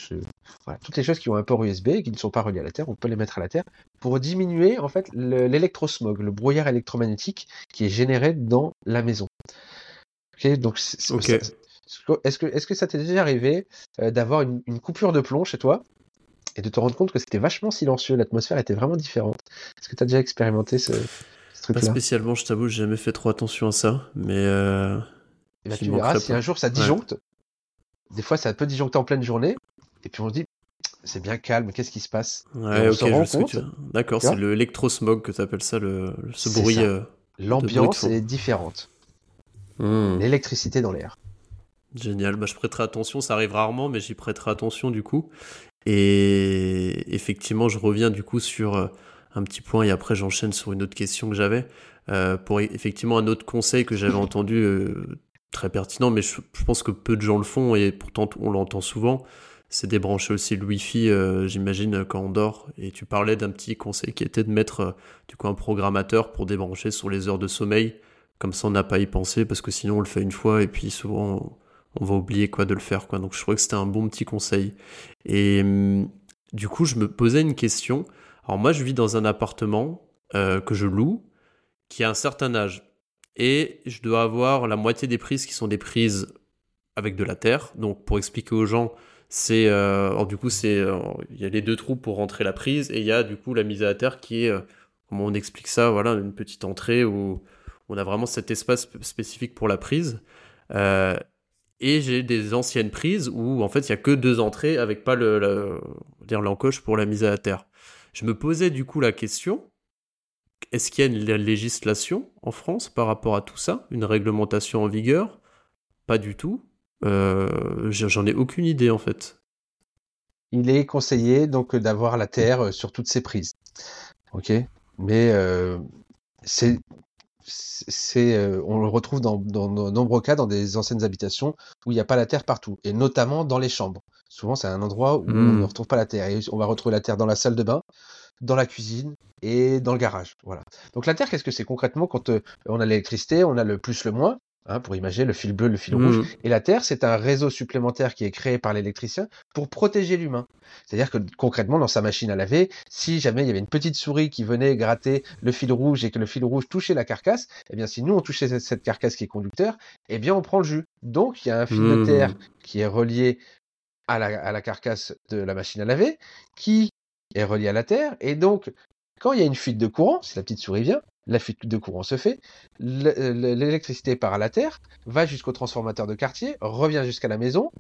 toutes les choses qui ont un port USB et qui ne sont pas reliées à la Terre, on peut les mettre à la Terre pour diminuer en fait l'électrosmog, le, brouillard électromagnétique qui est généré dans la maison. Ok, donc Est-ce que, est que ça t'est déjà arrivé d'avoir une, coupure de plomb chez toi et de te rendre compte que c'était vachement silencieux, l'atmosphère était vraiment différente? Est-ce que tu as déjà expérimenté ce, truc-là Pas spécialement, je t'avoue, j'ai jamais fait trop attention à ça, mais. Eh ben, tu verras, si un jour ça disjoncte, des fois ça peut disjoncter en pleine journée, et puis on se dit, c'est bien calme, qu'est-ce qui se passe? Ouais, ok, je compte, D'accord, c'est le électrosmog que tu appelles ça, le, ce bruit. Euh, L'ambiance est différente. Hmm. L'électricité dans l'air. Génial, bah, je prêterai attention, ça arrive rarement, mais j'y prêterai attention du coup. Et effectivement, je reviens du coup sur euh, un petit point et après j'enchaîne sur une autre question que j'avais. Euh, pour effectivement un autre conseil que j'avais entendu très pertinent, mais je, pense que peu de gens le font et pourtant on l'entend souvent c'est débrancher aussi le Wi-Fi, euh, j'imagine, quand on dort. Et tu parlais d'un petit conseil qui était de mettre euh, du coup un programmateur pour débrancher sur les heures de sommeil. Comme ça, on n'a pas y penser parce que sinon on le fait une fois et puis souvent on va oublier quoi de le faire. Quoi. Donc je trouvais que c'était un bon petit conseil. Et hum, du coup, je me posais une question. Alors moi, je vis dans un appartement euh, que je loue qui a un certain âge. Et je dois avoir la moitié des prises qui sont des prises avec de la terre. Donc pour expliquer aux gens, c'est euh, du coup c'est euh, il y a les deux trous pour rentrer la prise et il y a du coup la mise à terre qui est comment on explique ça voilà une petite entrée où on a vraiment cet espace spécifique pour la prise et j'ai des anciennes prises où en fait il y a que deux entrées avec pas le dire l'encoche pour la mise à terre. Je me posais du coup la question est-ce qu'il y a une législation en France par rapport à tout ça? Une réglementation en vigueur? Pas du tout. Euh, j'en ai aucune idée en fait. Il est conseillé donc d'avoir la terre euh, sur toutes ses prises. Ok, mais euh, c'est c'est, on le retrouve dans, dans, de nombreux cas dans des anciennes habitations où il n'y a pas la terre partout, et notamment dans les chambres. Souvent, c'est un endroit où on ne hmm. retrouve pas la terre. Et on va retrouver la terre dans la salle de bain, dans la cuisine et dans le garage. Voilà. Donc la terre, qu'est-ce que c'est concrètement quand on a l'électricité, on a le plus, le moins? Hein, pour imaginer le fil bleu, le fil rouge. Mmh. Et la Terre, c'est un réseau supplémentaire qui est créé par l'électricien pour protéger l'humain. C'est-à-dire que concrètement, dans sa machine à laver, si jamais il y avait une petite souris qui venait gratter le fil rouge et que le fil rouge touchait la carcasse, eh bien, si nous on touchait cette, carcasse qui est conducteur, eh bien, on prend le jus. Donc, il y a un fil de terre mmh. qui est relié à la, à la carcasse de la machine à laver, qui est relié à la Terre. Et donc, quand il y a une fuite de courant, si la petite souris vient, la fuite de courant se fait, l'électricité part à la terre, va jusqu'au transformateur de quartier, revient jusqu'à la maison.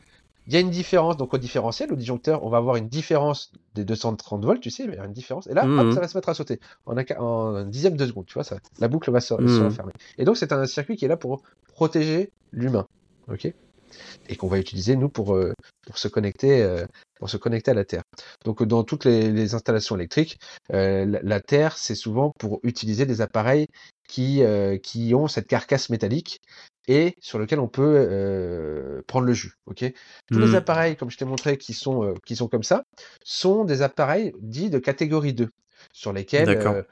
Il y a une différence, donc au différentiel, au disjoncteur, on va avoir une différence des 230 volts, tu sais, il y a une différence. Et là, mmh ça va se mettre à sauter en un, dixième de seconde, tu vois, ça, la boucle va se, se mmh Et donc, c'est un circuit qui est là pour protéger l'humain. ok? Et qu'on va utiliser nous pour, euh, pour se connecter euh, pour se connecter à la Terre. Donc dans toutes les, installations électriques, euh, la, Terre c'est souvent pour utiliser des appareils qui, qui ont cette carcasse métallique et sur lequel on peut prendre le jus. Ok? Tous les mmh. appareils, comme je t'ai montré, qui sont, qui sont comme ça, sont des appareils dits de catégorie 2, sur lesquels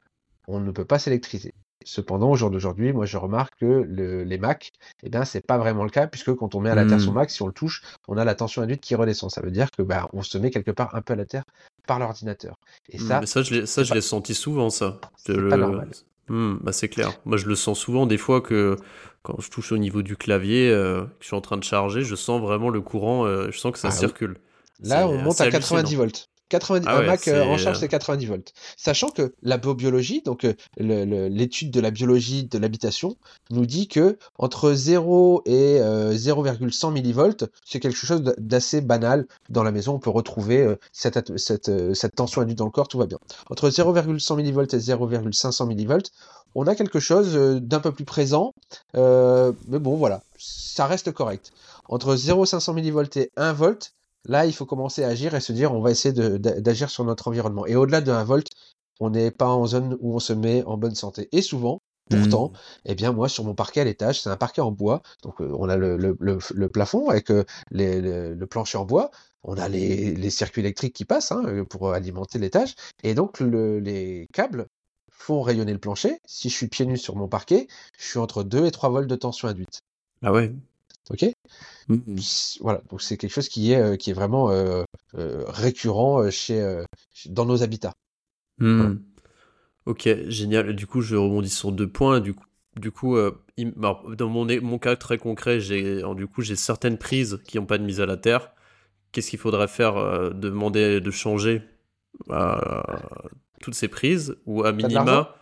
on ne peut pas s'électriser. Cependant, au jour d'aujourd'hui, moi je remarque que les Mac, eh bien, c'est pas vraiment le cas, puisque quand on met à la terre son mmh. Mac, si on le touche, on a la tension induite qui redescend. Ça veut dire que bah, on se met quelque part un peu à la terre par l'ordinateur. Et mmh, ça, ça, je l'ai, ça, je l'ai senti souvent, ça. C'est pas normal. Mmh, bah c'est clair. Moi, je le sens souvent des fois que quand je touche au niveau du clavier, euh, que je suis en train de charger, je sens vraiment le courant, euh, je sens que ça ah circule. Là, on monte à 90 volts. 90, ah un Mac euh, en charge, c'est 90 volts. Sachant que la biobiologie, donc euh, l'étude de la biologie de l'habitation, nous dit que entre 0 et 0,100 euh, millivolts, c'est quelque chose d'assez banal dans la maison. On peut retrouver cette, cette, cette tension induite dans le corps, tout va bien. Entre 0,100 millivolts et 0,500 millivolts, on a quelque chose d'un peu plus présent, mais bon, voilà, ça reste correct. Entre 0,500 millivolts et 1 volt, Là, il faut commencer à agir et se dire on va essayer d'agir sur notre environnement. Et au-delà de 1 volt, on n'est pas en zone où on se met en bonne santé. Et souvent, Pourtant, mmh. eh bien moi sur mon parquet à l'étage, c'est un parquet en bois, donc euh, on a le, plafond avec euh, le plancher en bois, on a les, circuits électriques qui passent hein, pour alimenter l'étage, et donc les câbles font rayonner le plancher. Si je suis pieds nus sur mon parquet, je suis entre 2 et 3 volts de tension induite. Ah ouais. Ok. Mmh voilà, donc c'est quelque chose qui est, euh, qui est vraiment euh, euh, récurrent chez, dans nos habitats. Mmh. Ok, génial. Du coup, je rebondis sur deux points. Du coup, du coup, euh, dans mon, mon, cas très concret, j'ai du coup j'ai certaines prises qui n'ont pas de mise à la terre. Qu'est-ce qu'il faudrait faire Demander de changer toutes ces prises ou à minima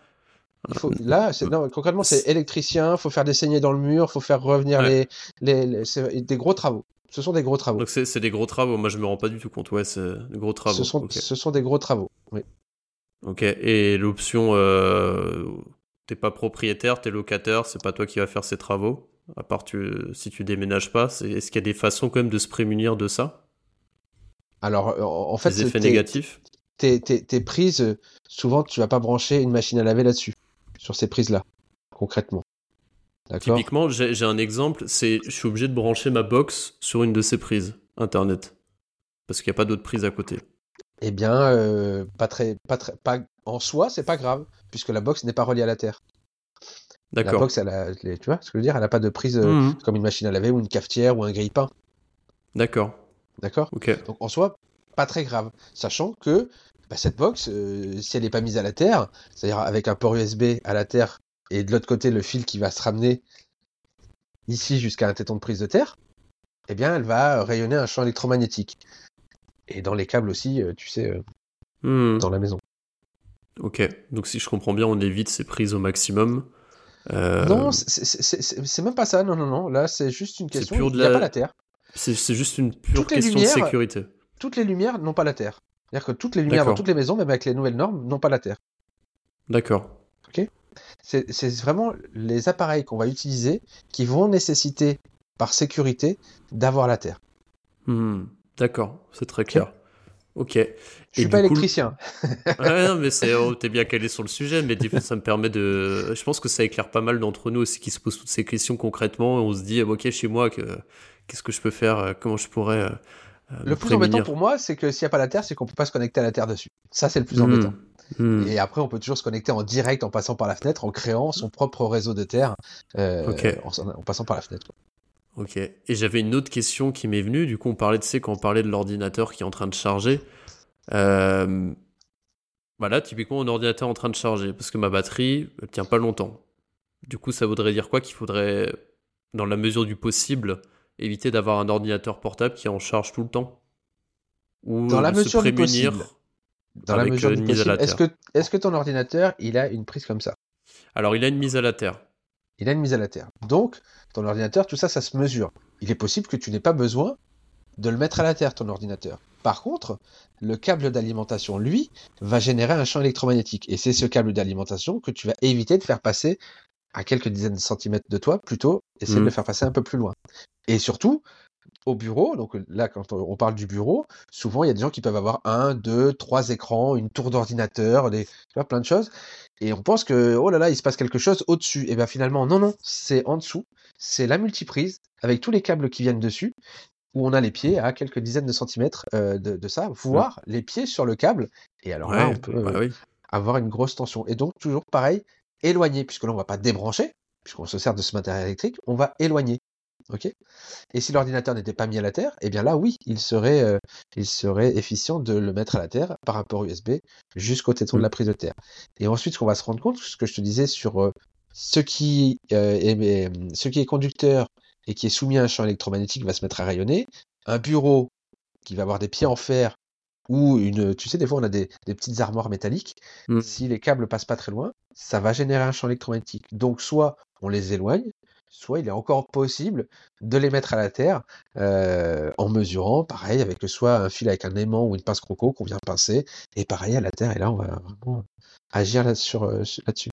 là, concrètement, c'est électricien, faut faire des saignées dans le mur, faut faire revenir les, les, des gros travaux. Ce sont des gros travaux. Donc c'est des gros travaux. Moi, je me rends pas du tout compte. Ouais, c'est des gros travaux. Ce sont, ce sont des gros travaux. Oui. Ok. Et l'option, euh, t'es pas propriétaire, t'es locataire, c'est pas toi qui vas faire ces travaux? À part tu, si tu déménages pas, est-ce qu'il y a des façons quand même de se prémunir de ça? Alors, en fait, des effets négatifs? Tes, prises, souvent, tu vas pas brancher une machine à laver là-dessus, sur ces prises-là, concrètement. Typiquement, j'ai un exemple, c'est je suis obligé de brancher ma box sur une de ces prises internet parce qu'il n'y a pas d'autres prises à côté. Eh bien, euh, pas très, pas très, pas en soi, c'est pas grave puisque la box n'est pas reliée à la terre. D'accord. La box, elle a, tu vois ce que je veux dire, elle n'a pas de prise euh, mmh. comme une machine à laver ou une cafetière ou un grille-pain. D'accord. D'accord? Ok. Donc en soi, pas très grave, sachant que bah, cette box, euh, si elle n'est pas mise à la terre, c'est-à-dire avec un port USB à la terre et de l'autre côté le fil qui va se ramener ici jusqu'à un téton de prise de terre, eh bien elle va rayonner un champ électromagnétique. Et dans les câbles aussi, euh, tu sais, euh, hmm. dans la maison. Ok, donc si je comprends bien, on évite ces prises au maximum. Euh, non, c'est même pas ça, non, non, non. Là, c'est juste une question, il n'y a pas la Terre. C'est juste une pure question de sécurité. Toutes les lumières n'ont pas la Terre. C'est-à-dire que toutes les lumières dans toutes les maisons, même avec les nouvelles normes, n'ont pas la Terre. D'accord. Ok? C'est vraiment les appareils qu'on va utiliser qui vont nécessiter, par sécurité, d'avoir la Terre. Hmm, d'accord, c'est très clair. Ok. Je suis pas électricien. ouais, non, mais c'est, oh, t'es bien calé sur le sujet, mais ça me permet de. Je pense que ça éclaire pas mal d'entre nous aussi qui se posent toutes ces questions concrètement. On se dit, ok, chez moi, qu'est-ce que je peux faire? Comment je pourrais. Euh, le plus embêtant pour moi, c'est que s'il n'y a pas la Terre, c'est qu'on peut pas se connecter à la Terre dessus. Ça, c'est le plus hmm. embêtant. Hmm. Et après, on peut toujours se connecter en direct en passant par la fenêtre, en créant son propre réseau de terre euh, en, passant par la fenêtre. Ok. Et j'avais une autre question qui m'est venue. Du coup, on parlait de c'est quand on parlait de l'ordinateur qui est en train de charger. Euh... Bah typiquement, un ordinateur en train de charger parce que ma batterie ne tient pas longtemps. Du coup, ça voudrait dire quoi Qu'il faudrait, dans la mesure du possible, éviter d'avoir un ordinateur portable qui en charge tout le temps Ou dans la mesure du possible dans la mesure du possible. Est-ce que, est que ton ordinateur, il a une prise comme ça? Alors, il a une mise à la terre. Il a une mise à la terre. Donc, ton ordinateur, tout ça, ça se mesure. Il est possible que tu n'aies pas besoin de le mettre à la terre, ton ordinateur. Par contre, le câble d'alimentation, lui, va générer un champ électromagnétique. Et c'est ce câble d'alimentation que tu vas éviter de faire passer à quelques dizaines de centimètres de toi, plutôt essayer de le faire passer un peu plus loin. Et surtout, au bureau, donc là, quand on parle du bureau, souvent il y a des gens qui peuvent avoir un, deux, trois écrans, une tour d'ordinateur, des, plein de choses. Et on pense que, oh là là, il se passe quelque chose au-dessus. Et bien finalement, non, non, c'est en dessous. C'est la multiprise avec tous les câbles qui viennent dessus, où on a les pieds à quelques dizaines de centimètres euh, de, ça, voire les pieds sur le câble. Et alors là, on peut bah euh, avoir une grosse tension. Et donc, toujours pareil, éloigner, puisque là, on va pas débrancher, puisqu'on se sert de ce matériel électrique, on va éloigner. Ok? Et si l'ordinateur n'était pas mis à la terre, eh bien là, oui, il serait, euh, il serait efficient de le mettre à la terre par rapport USB jusqu'au téton de la mmh. prise de terre. Et ensuite, ce qu'on va se rendre compte, ce que je te disais sur euh, ce, qui, euh, est, ce qui est conducteur et qui est soumis à un champ électromagnétique va se mettre à rayonner. Un bureau qui va avoir des pieds en fer ou une, tu sais, des fois on a des, petites armoires métalliques. Mmh. Si les câbles passent pas très loin, ça va générer un champ électromagnétique. Donc soit on les éloigne, soit il est encore possible de les mettre à la terre euh, en mesurant, pareil, avec soit un fil avec un aimant ou une pince croco qu'on vient pincer, et pareil à la terre. Et là, on va vraiment agir là, sur, euh, là-dessus.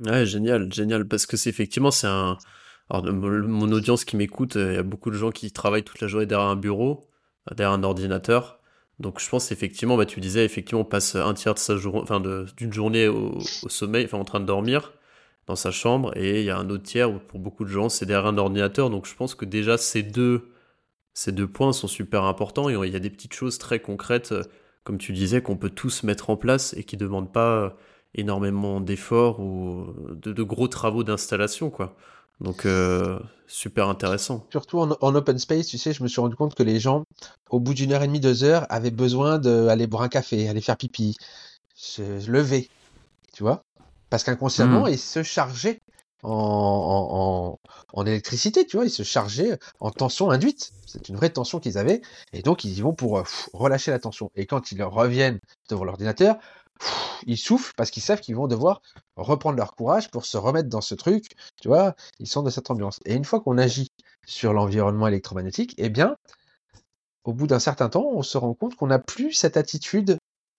Ouais, génial, génial, parce que c'est effectivement, c'est un. Alors, mon audience qui m'écoute, euh, il y a beaucoup de gens qui travaillent toute la journée derrière un bureau, derrière un ordinateur. Donc je pense effectivement, bah, tu disais effectivement, on passe un tiers de d'une journée au, sommeil, enfin en train de dormir dans sa chambre et il y a un autre tiers où pour beaucoup de gens c'est derrière un ordinateur. Donc je pense que déjà ces deux, points sont super importants et il y a des petites choses très concrètes, euh, comme tu disais, qu'on peut tous mettre en place et qui ne demandent pas euh, énormément d'efforts ou de, gros travaux d'installation. quoi. Donc euh, super intéressant. Surtout en, open space, tu sais, je me suis rendu compte que les gens, au bout d'une heure et demie, deux heures, avaient besoin d'aller boire un café, aller faire pipi, se lever, tu vois parce qu'inconsciemment, mmh. il se chargeait en, en, électricité, tu vois, ils se chargeaient en tension induite. C'est une vraie tension qu'ils avaient, et donc ils y vont pour relâcher la tension. Et quand ils reviennent devant l'ordinateur, ils souffrent parce qu'ils savent qu'ils vont devoir reprendre leur courage pour se remettre dans ce truc, tu vois, ils sont de cette ambiance. Et une fois qu'on agit sur l'environnement électromagnétique, eh bien, au bout d'un certain temps, on se rend compte qu'on n'a plus cette attitude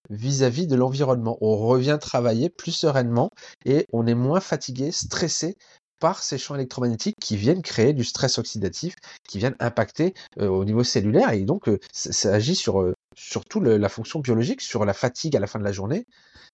vis-à-vis de l'environnement. On revient travailler plus sereinement et on est moins fatigué, stressé par ces champs électromagnétiques qui viennent créer du stress oxydatif, qui viennent impacter euh, au niveau cellulaire et donc euh, ça, agit sur euh, surtout la fonction biologique, sur la fatigue à la fin de la journée.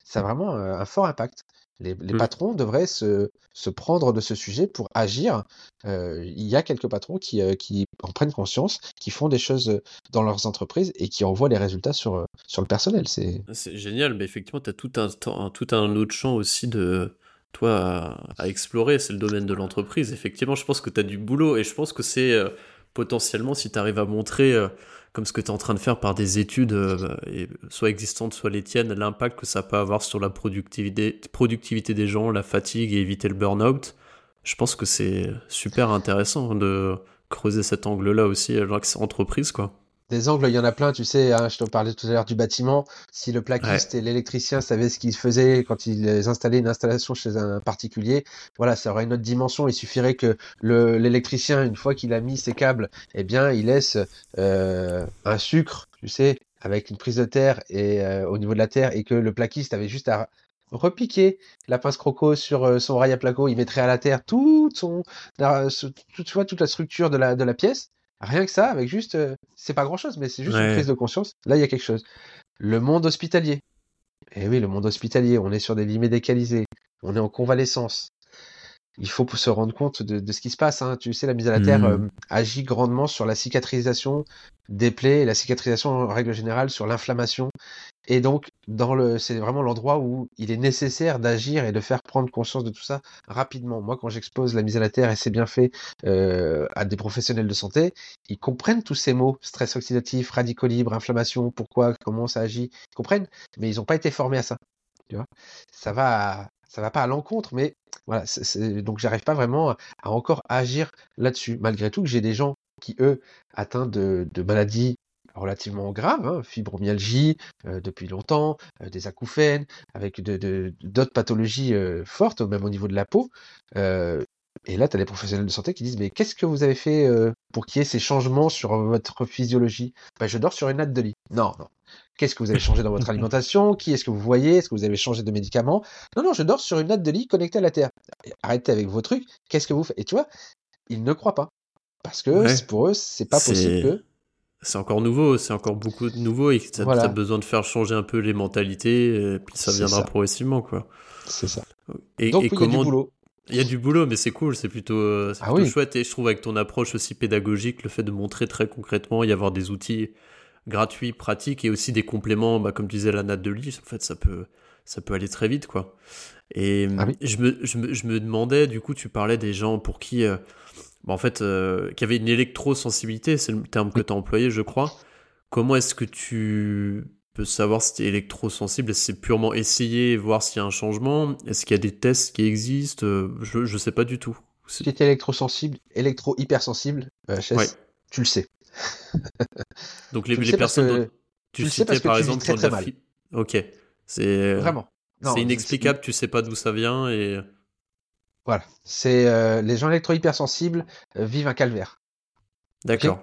Ça a vraiment un fort impact. Les, mmh. patrons devraient se, prendre de ce sujet pour agir. il y a quelques patrons qui, qui, en prennent conscience, qui font des choses dans leurs entreprises et qui envoient les résultats sur, sur le personnel. C'est génial, mais effectivement, tu as tout un, tout un autre champ aussi de, toi à, explorer, c'est le domaine de l'entreprise. Effectivement, je pense que tu as du boulot et je pense que c'est euh, potentiellement, si tu arrives à montrer, euh, comme ce que tu es en train de faire par des études, euh, soit existantes, soit les tiennes, l'impact que ça peut avoir sur la productivité, des gens, la fatigue et éviter le burn-out, je pense que c'est super intéressant de creuser cet angle-là aussi, l'axe entreprise, quoi. Des angles, il y en a plein, tu sais, hein, je te parlais tout à l'heure du bâtiment. Si le plaquiste et l'électricien savaient ce qu'ils faisaient quand ils installaient une installation chez un particulier, voilà, ça aurait une autre dimension. Il suffirait que l'électricien, une fois qu'il a mis ses câbles, eh bien, il laisse euh, un sucre, tu sais, avec une prise de terre et euh, au niveau de la terre, et que le plaquiste avait juste à repiquer la pince croco sur euh, son rail à placo, il mettrait à la terre toute son, tu vois, toute la structure de la, de la pièce. Rien que ça, avec juste, euh, c'est pas grand chose, mais c'est juste une prise de conscience. Là, il y a quelque chose. Le monde hospitalier. Eh oui, le monde hospitalier, on est sur des lits médicalisés, on est en convalescence. Il faut se rendre compte de, ce qui se passe. Hein. Tu sais, la mise à la terre mmh. euh, agit grandement sur la cicatrisation des plaies et la cicatrisation en règle générale sur l'inflammation et donc, dans le, c'est vraiment l'endroit où il est nécessaire d'agir et de faire prendre conscience de tout ça rapidement. Moi, quand j'expose la mise à la terre et c'est bien fait euh, à des professionnels de santé, ils comprennent tous ces mots stress oxydatif, radicaux libres, inflammation, pourquoi, comment ça agit. Ils comprennent, mais ils n'ont pas été formés à ça. Tu vois? Ça va, ça va pas à l'encontre, mais voilà. c'est donc, j'arrive pas vraiment à, encore agir là-dessus, malgré tout j'ai des gens qui eux atteints de, maladies relativement grave, hein, fibromyalgie euh, depuis longtemps, euh, des acouphènes, avec d'autres pathologies euh, fortes, même au niveau de la peau. et là, tu as des professionnels de santé qui disent, mais qu'est-ce que vous avez fait pour qu'il y ait ces changements sur votre physiologie? Ben, Je dors sur une natte de lit. Non, non. Qu'est-ce que vous avez changé dans votre alimentation? Qui est-ce que vous voyez? Est-ce que vous avez changé de médicaments Non, non, je dors sur une natte de lit connectée à la Terre. Arrêtez avec vos trucs. Qu'est-ce que vous faites? Et tu vois, ils ne croient pas. Parce que pour eux, c'est pas possible que c'est encore nouveau, c'est encore beaucoup de nouveau et ça a besoin de faire changer un peu les mentalités et puis ça viendra progressivement quoi. C'est ça. Et, Donc, il y a du boulot. Il y a du boulot, mais c'est cool, c'est plutôt, euh, ah chouette. Et je trouve avec ton approche aussi pédagogique, le fait de montrer très concrètement, y avoir des outils gratuits, pratiques et aussi des compléments, bah, comme tu disais, la natte de lit, en fait, ça peut, ça peut aller très vite, quoi. Et ah je, me, je, me, je, me, demandais, du coup, tu parlais des gens pour qui euh, bah, en fait, euh, qui avait une électrosensibilité, c'est le terme que tu as employé, je crois. Comment est-ce que tu peux savoir si tu es électrosensible? Est-ce que c'est purement essayer, voir s'il y a un changement? Est-ce qu'il y a des tests qui existent? Euh, Je ne sais pas du tout. Si tu es électrosensible, électro-hypersensible, euh, tu le sais. Donc les, personnes tu, que par exemple très, très mal. Ok. C'est vraiment. C'est inexplicable, tu sais pas d'où ça vient et. Voilà. C'est euh, les gens électro-hypersensibles euh, vivent un calvaire. D'accord.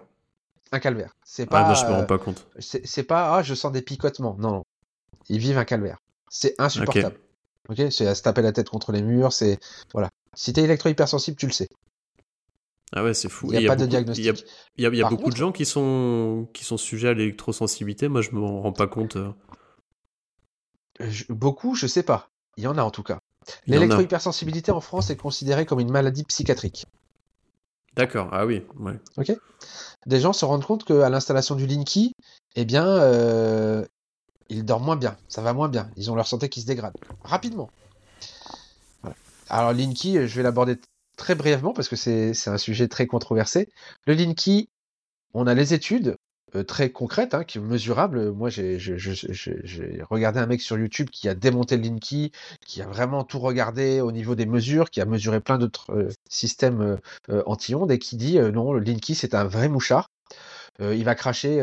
un calvaire. C'est pas. Ah, moi, je me rends pas compte. C'est pas ah je sens des picotements. Non, non. Ils vivent un calvaire. C'est insupportable. Ok. C'est à se taper la tête contre les murs. C'est voilà. Si t'es électro-hypersensible, tu le sais. Ah ouais, c'est fou. Il n'y a, pas de diagnostic. Il y a, beaucoup de gens qui sont, qui sont sujets à l'électrosensibilité. Moi, je me rends pas compte. Euh. beaucoup, je sais pas. Il y en a en tout cas. L'électrohypersensibilité en France est considérée comme une maladie psychiatrique. D'accord, ah oui. Ouais. Ok. Des gens se rendent compte qu'à l'installation du Linky, eh bien, euh, ils dorment moins bien, ça va moins bien, ils ont leur santé qui se dégrade rapidement. Alors, Linky, je vais l'aborder très brièvement parce que c'est un sujet très controversé. Le Linky, on a les études, euh, très concrètes, hein, qui mesurables. Moi, j'ai regardé un mec sur YouTube qui a démonté le Linky, qui a vraiment tout regardé au niveau des mesures, qui a mesuré plein d'autres euh, systèmes euh, anti-ondes et qui dit non, le Linky c'est un vrai mouchard. il va cracher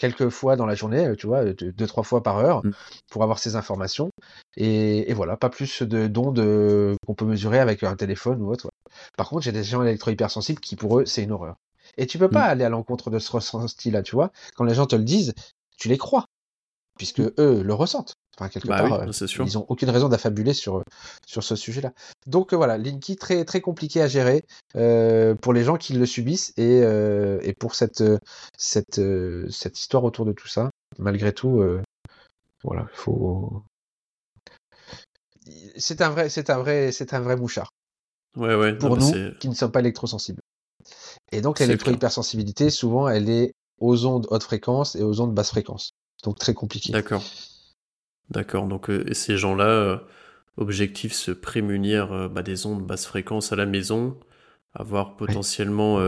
quelques fois dans la journée, tu vois, deux, trois fois par heure, mmh. pour avoir ces informations. Et, voilà, pas plus de d'ondes qu'on peut mesurer avec un téléphone ou autre. Par contre, j'ai des gens électro-hypersensibles qui, pour eux, c'est une horreur. Et tu peux pas mmh. aller à l'encontre de ce ressenti-là, tu vois. Quand les gens te le disent, tu les crois, puisque eux le ressentent. Enfin, quelque bah part, euh, ils ont aucune raison d'affabuler sur, sur ce sujet-là. Donc euh, voilà, Linky très très compliqué à gérer euh, pour les gens qui le subissent et, et pour cette cette cette histoire autour de tout ça. Malgré tout, voilà, il faut. C'est un vrai, c'est un vrai, c'est un vrai mouchard. Ouais, ouais. Pour nous qui ne sommes pas électrosensibles. Et donc l'électro-hypersensibilité, souvent, elle est aux ondes haute fréquence et aux ondes basse fréquence. Donc très compliqué. D'accord. D'accord. Donc euh, ces gens-là, euh, objectif se prémunir euh, bah, des ondes basse fréquence à la maison, avoir potentiellement.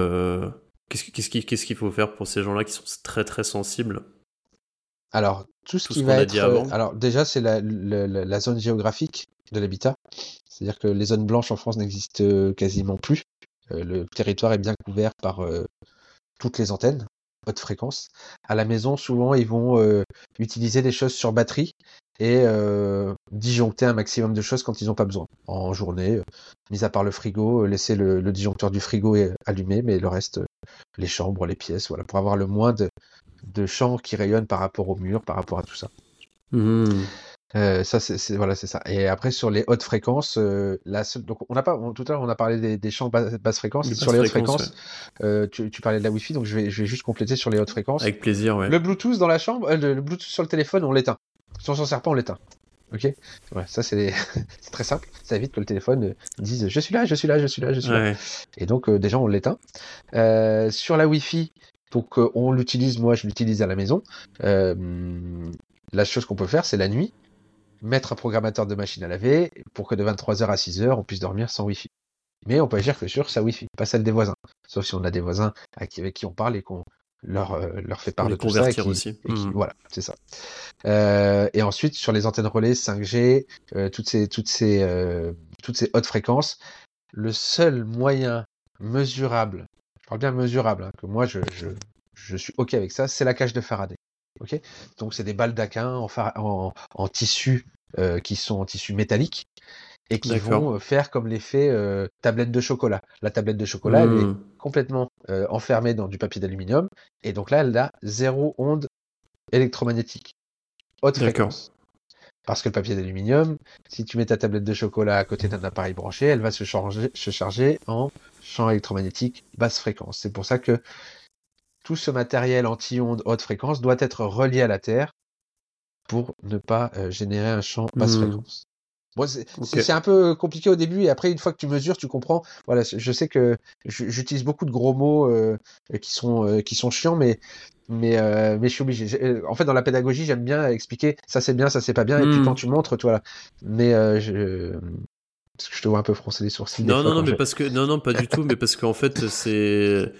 Qu'est-ce qu'il faut faire pour ces gens-là qui sont très très sensibles? Alors tout ce qui va être. alors déjà c'est la, la, zone géographique de l'habitat, c'est-à-dire que les zones blanches en France n'existent quasiment plus. Euh, le territoire est bien couvert par euh, toutes les antennes haute fréquence. À la maison, souvent, ils vont euh, utiliser des choses sur batterie et disjoncter un maximum de choses quand ils n'ont pas besoin. En journée, mis à part le frigo, laisser le, disjoncteur du frigo allumé, mais le reste, les chambres, les pièces, voilà, pour avoir le moins de, de champs qui rayonnent par rapport au mur, par rapport à tout ça. Mmh. Euh, ça, c'est voilà, c'est ça. Et après, sur les hautes fréquences, euh, donc on n'a pas, tout à l'heure, on a parlé des, des champs basse, basse fréquence. sur les hautes fréquences, euh, tu, tu, parlais de la Wi-Fi, donc je vais, je vais juste compléter sur les hautes fréquences. Avec plaisir, ouais. Le Bluetooth dans la chambre, euh, le, Bluetooth sur le téléphone, on l'éteint. Si on s'en sert pas, on l'éteint. Ok? Ouais, Ça, c'est très simple. Ça évite que le téléphone dise je suis là, je suis là, je suis là, je suis là. Et donc, déjà, on l'éteint. sur la Wi-Fi, donc on l'utilise, moi, je l'utilise à la maison. la chose qu'on peut faire, c'est la nuit mettre un programmateur de machine à laver pour que de 23h à 6h, on puisse dormir sans Wi-Fi. Mais on peut agir que sur sa Wi-Fi, pas celle des voisins. Sauf si on a des voisins avec qui on parle et qu'on leur, euh, leur fait part de tout ça. aussi. Mmh. Voilà, c'est ça. Euh, et ensuite, sur les antennes relais 5G, euh, toutes ces, toutes ces, toutes ces hautes fréquences, le seul moyen mesurable, je parle bien mesurable, hein, que moi je, je, je suis OK avec ça, c'est la cage de Faraday. Ok, donc c'est des balles d'aquin en, en, tissu euh, qui sont en tissu métallique et qui vont euh, faire comme l'effet euh, tablette de chocolat. La tablette de chocolat, elle est mmh. Complètement enfermée dans du papier d'aluminium et donc là, elle a zéro onde électromagnétique, haute fréquence. Parce que le papier d'aluminium, si tu mets ta tablette de chocolat à côté d'un appareil branché, elle va se, se charger en champ électromagnétique basse fréquence. C'est pour ça que tout ce matériel anti-ondes haute fréquence doit être relié à la Terre pour ne pas euh, générer un champ basse mmh. fréquence. Bon, c'est un peu compliqué au début et après une fois que tu mesures, tu comprends. Voilà, je sais que j'utilise beaucoup de gros mots euh, qui sont euh, qui sont chiants, mais mais mais je suis obligé. En fait, dans la pédagogie, j'aime bien expliquer ça c'est bien, ça c'est pas bien, et puis mmh. quand tu montres, tu vois. Mais je parce que je te vois un peu froncer les sourcils. Non, non, non, mais parce que non, non, pas du tout, mais parce qu'en fait, c'est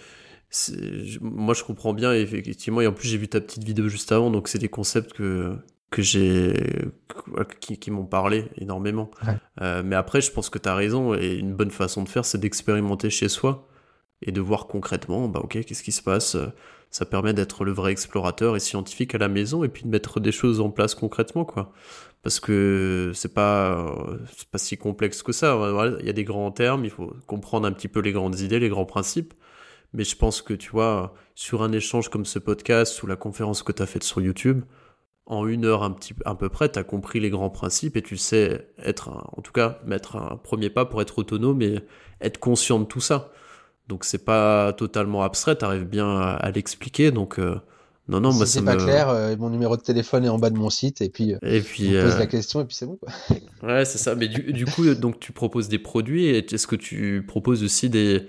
moi je comprends bien effectivement et en plus j'ai vu ta petite vidéo juste avant donc c'est des concepts que que j'ai qui, m'ont parlé énormément. Euh, mais après je pense que tu as raison et une bonne façon de faire c'est d'expérimenter chez soi et de voir concrètement bah ok qu'est-ce qui se passe? Ça permet d'être le vrai explorateur et scientifique à la maison et puis de mettre des choses en place concrètement quoi. Parce que c'est pas c'est pas si complexe que ça. Il y a des grands termes il faut comprendre un petit peu les grandes idées les grands principes. Mais je pense que, tu vois, sur un échange comme ce podcast ou la conférence que tu as faite sur YouTube, en une heure un petit, à peu près, tu as compris les grands principes et tu sais être, en tout cas, mettre un premier pas pour être autonome et être conscient de tout ça. Donc c'est pas totalement abstrait, tu arrives bien à, l'expliquer. Donc euh, non, non, moi c'est pas clair, euh, mon numéro de téléphone est en bas de mon site et puis, euh, et puis on pose la question et puis c'est bon. Quoi. ouais, c'est ça. Mais du, du, coup, donc tu proposes des produits et est-ce que tu proposes aussi des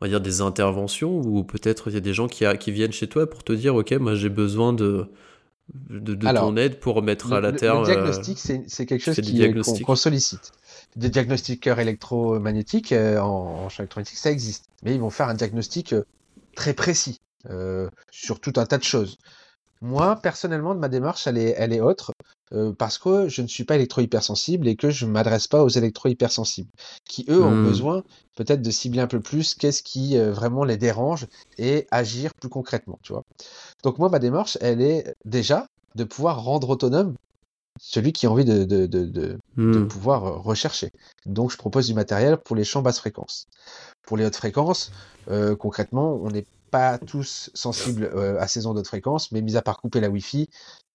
on va dire des interventions ou peut-être il y a des gens qui, qui viennent chez toi pour te dire ok moi j'ai besoin de de, ton aide pour mettre à la terre. Le euh, diagnostic, c'est quelque chose qu'on sollicite. Des diagnostiqueurs électromagnétiques euh, en, champ électromagnétique, ça existe. Mais ils vont faire un diagnostic euh, très précis. sur tout un tas de choses. Moi, personnellement, de ma démarche, elle est, elle est autre, parce que je ne suis pas électro-hypersensible et que je ne m'adresse pas aux électro-hypersensibles, qui eux ont Mmh. besoin peut-être de cibler un peu plus qu'est-ce qui vraiment les dérange et agir plus concrètement, tu vois. Donc moi, ma démarche, elle est déjà de pouvoir rendre autonome celui qui a envie de, de, de, de, de Mmh. pouvoir rechercher. Donc je propose du matériel pour les champs basse fréquence. Pour les hautes fréquences, euh, concrètement, on n'est pas tous sensibles euh, à ces ondes haute fréquence, mais mis à part couper la Wi-Fi,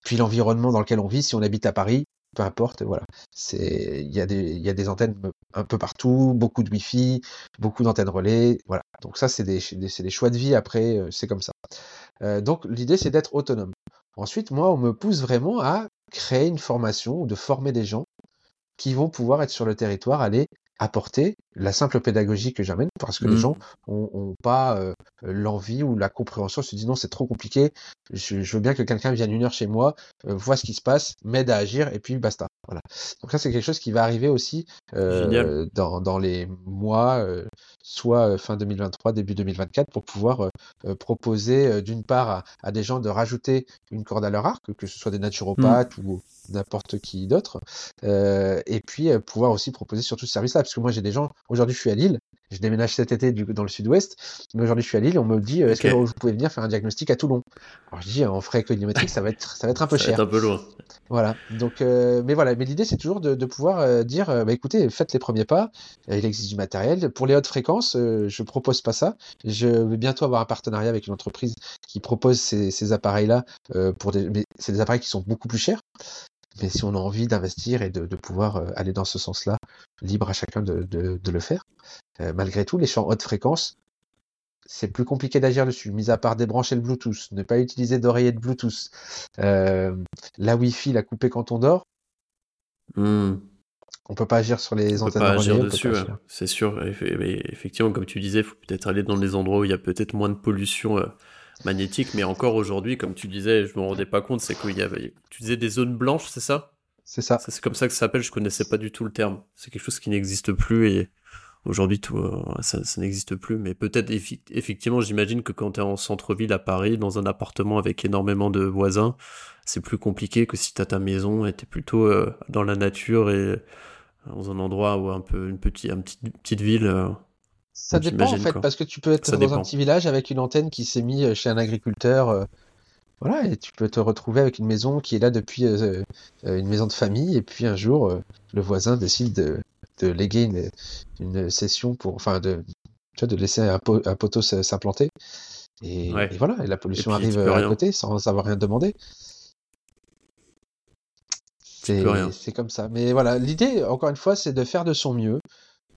puis l'environnement dans lequel on vit, si on habite à Paris, peu importe, voilà. Il y a des, y a des antennes un peu partout, beaucoup de Wi-Fi, beaucoup d'antennes relais, voilà. Donc ça, c'est des, des, choix de vie. Après, euh, c'est comme ça. Euh, donc l'idée, c'est d'être autonome. Ensuite, moi, on me pousse vraiment à créer une formation de former des gens qui vont pouvoir être sur le territoire, aller apporter la simple pédagogie que j'amène parce que les Mmh. gens ont, ont pas euh, l'envie ou la compréhension, se disent non c'est trop compliqué, je, je veux bien que quelqu'un vienne une heure chez moi, euh, voit ce qui se passe, m'aide à agir et puis basta. Voilà. Donc ça c'est quelque chose qui va arriver aussi euh, dans, dans les mois, euh, soit fin 2023, début 2024, pour pouvoir proposer d'une part à, à des gens de rajouter une corde à leur arc, que ce soit des naturopathes ou n'importe qui d'autre, euh, et puis euh, pouvoir aussi proposer surtout ce service-là, parce que moi j'ai des gens, aujourd'hui je suis à Lille, je déménage cet été du, dans le sud-ouest, mais aujourd'hui je suis à Lille, on me dit euh, est-ce que vous pouvez venir faire un diagnostic à Toulon? Alors je dis en frais économétriques ça va être ça va être un peu Ça va cher. être un peu loin. Voilà. Donc, euh, mais voilà. Mais l'idée, c'est toujours de, de pouvoir dire, bah, écoutez, faites les premiers pas. Il existe du matériel. Pour les hautes fréquences, je propose pas ça. Je vais bientôt avoir un partenariat avec une entreprise qui propose ces, ces appareils-là pour des, mais c'est des appareils qui sont beaucoup plus chers. Mais si on a envie d'investir et de, de pouvoir euh, aller dans ce sens-là, libre à chacun de, de, de le faire. Euh, malgré tout, les champs haute fréquence, c'est plus compliqué d'agir dessus, mis à part débrancher le Bluetooth, ne pas utiliser d'oreiller de Bluetooth. Euh, la Wi-Fi, la couper quand on dort, Mmh. on peut pas agir sur les On peut antennes pas agir peut dessus, pas ouais. agir. c'est sûr. Mais effectivement, comme tu disais, il faut peut-être aller dans des endroits où il y a peut-être moins de pollution euh, magnétique. Mais encore aujourd'hui, comme tu disais, je me rendais pas compte, c'est qu'il y avait. Tu disais des zones blanches, c'est ça? C'est ça. Ça, c'est comme ça que ça s'appelle. Je connaissais pas du tout le terme. C'est quelque chose qui n'existe plus et aujourd'hui, tout, euh, ça, ça n'existe plus. Mais peut-être, effectivement, j'imagine que quand tu es en centre-ville à Paris, dans un appartement avec énormément de voisins, c'est plus compliqué que si tu as ta maison et tu es plutôt euh, dans la nature et dans un endroit où un peu une petite, une petite, petite ville. euh, Ça dépend en fait, quoi. parce que tu peux être Ça dans dépend. un petit village avec une antenne qui s'est mise chez un agriculteur. euh, voilà, et tu peux te retrouver avec une maison qui est là depuis euh, euh, une maison de famille, et puis un jour, euh, le voisin décide de, de léguer une, une session pour, enfin, de, tu vois, de laisser un, po- un poteau s'implanter. Et, Ouais. et voilà, et la pollution Et puis, arrive à côté sans avoir rien demandé. C'est comme ça. Mais voilà, l'idée, encore une fois, c'est de faire de son mieux,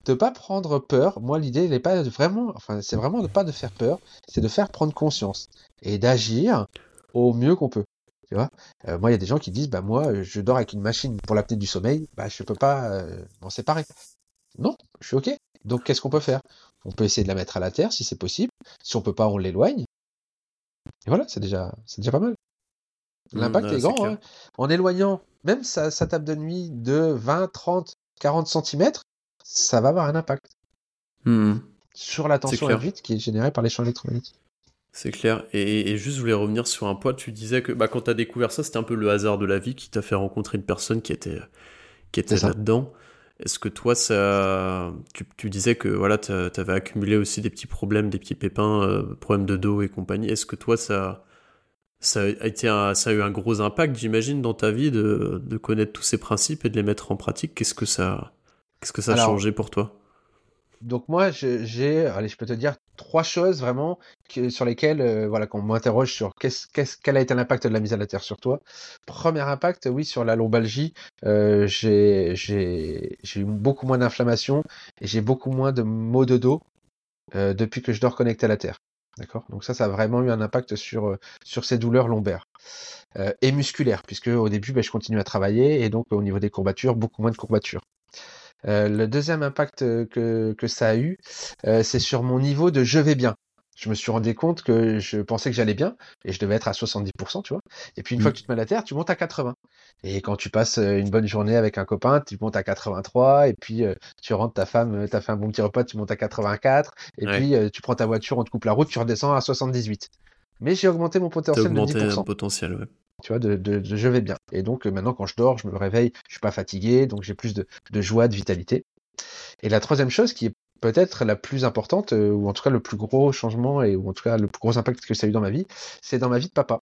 de pas prendre peur. Moi, l'idée, n'est pas de vraiment, enfin, c'est vraiment de pas de faire peur, c'est de faire prendre conscience et d'agir au mieux qu'on peut. Tu vois, Euh, moi, il y a des gens qui disent, bah moi, euh, je dors avec une machine pour l'apnée du sommeil, bah je peux pas euh, m'en séparer. Non, je suis ok. Donc, qu'est-ce qu'on peut faire? On peut essayer de la mettre à la terre si c'est possible. Si on peut pas, on l'éloigne. Et voilà, c'est déjà, c'est déjà pas mal. Mmh, L'impact ouais, est grand, hein. En éloignant même sa, sa table de nuit de 20, 30, 40 cm, ça va avoir un impact Mmh. sur la tension induite qui est générée par les champs électromagnétiques. C'est clair. Et, et juste, je voulais revenir sur un point. Tu disais que bah, quand tu as découvert ça, c'était un peu le hasard de la vie qui t'a fait rencontrer une personne qui était, qui était là-dedans. Est-ce que toi, ça, tu, tu disais que voilà, tu avais accumulé aussi des petits problèmes, des petits pépins, euh, problèmes de dos et compagnie. Est-ce que toi, ça, ça a été un- ça a eu un gros impact, j'imagine, dans ta vie de, de connaître tous ces principes et de les mettre en pratique? Qu'est-ce que ça, qu'est-ce que ça a Alors, changé pour toi? Donc moi, je- j'ai, allez, je peux te dire trois choses vraiment que- sur lesquelles, euh, voilà, qu'on m'interroge sur qu'est-ce, qu'est-ce, quel a été l'impact de la mise à la terre sur toi. Premier impact, oui, sur la lombalgie, euh, j'ai, j'ai, j'ai eu beaucoup moins d'inflammation et j'ai beaucoup moins de maux de dos euh, depuis que je dors connecté à la terre. D'accord? Donc ça, ça a vraiment eu un impact sur, sur ces douleurs lombaires. Euh, et musculaires, puisque au début, ben, je continue à travailler et donc au niveau des courbatures, beaucoup moins de courbatures. Euh, le deuxième impact euh, que, que ça a eu, euh, c'est sur mon niveau de je vais bien. Je me suis rendu compte que je pensais que j'allais bien et je devais être à 70%, tu vois. Et puis une fois Mm. que tu te mets à la terre, tu montes à 80. Et quand tu passes une bonne journée avec un copain, tu montes à 83 et puis euh, tu rentres ta femme, t'as fait un bon petit repas, tu montes à 84 et Ouais. puis tu prends ta voiture, on te coupe la route, tu redescends à 78. Mais j'ai augmenté mon potentiel de 10%. potentiel, ouais. Tu vois, de, je vais bien. Et donc maintenant, quand je dors, je me réveille, je suis pas fatigué, donc j'ai plus de, de joie, de vitalité. Et la troisième chose qui est peut-être la plus importante, euh, ou en tout cas le plus gros changement, et ou en tout cas le plus gros impact que ça a eu dans ma vie, c'est dans ma vie de papa.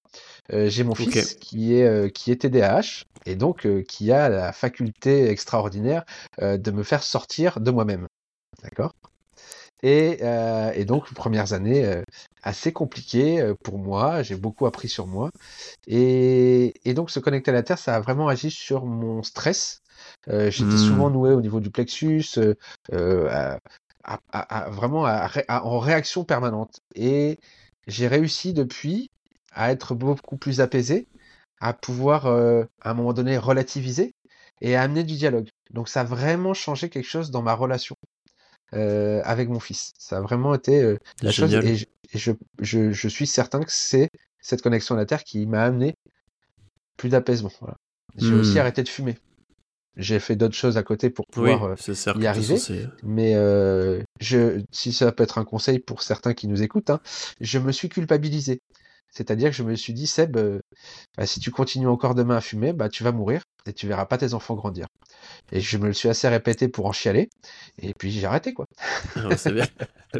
Euh, j'ai mon fils qui est, euh, qui est TDAH, et donc qui a la faculté extraordinaire de me faire sortir de moi-même. D'accord? Et, et, donc, premières années assez compliquées pour moi. J'ai beaucoup appris sur moi. Et, et, donc, se connecter à la Terre, ça a vraiment agi sur mon stress. J'étais mmh. souvent noué au niveau du plexus, vraiment en réaction permanente. Et j'ai réussi depuis à être beaucoup plus apaisé, à pouvoir à un moment donné relativiser et à amener du dialogue. Donc ça a vraiment changé quelque chose dans ma relation avec mon fils. Ça a vraiment été la chose. Et, je, je, je, suis certain que c'est cette connexion à la Terre qui m'a amené plus d'apaisement. J'ai aussi mmh. arrêté de fumer. J'ai fait d'autres choses à côté pour pouvoir euh, y arriver. Mais euh, je, si ça peut être un conseil pour certains qui nous écoutent, hein, je me suis culpabilisé. C'est-à-dire que je me suis dit, Seb, euh, bah, si tu continues encore demain à fumer, bah, tu vas mourir et tu verras pas tes enfants grandir. Et je me le suis assez répété pour en chialer. Et puis j'ai arrêté, quoi. C'est bien.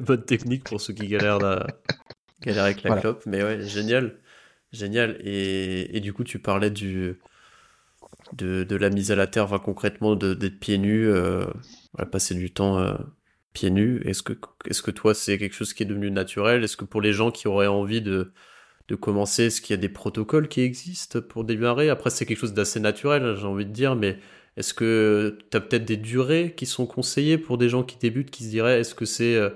Bonne technique pour ceux qui galèrent, galèrent avec la clope. Mais ouais, génial. Génial. Et, et du coup, tu parlais du, de, la mise à la terre, enfin, concrètement d'être pieds nus, euh, passer du temps euh, pieds nus. Est-ce que, est que toi, c'est quelque chose qui est devenu naturel? Est-ce que pour les gens qui auraient envie de, de commencer, est-ce qu'il y a des protocoles qui existent pour démarrer? Après, c'est quelque chose d'assez naturel, j'ai envie de dire, mais est-ce que tu as peut-être des durées qui sont conseillées pour des gens qui débutent, qui se diraient, est-ce que c'est... Euh,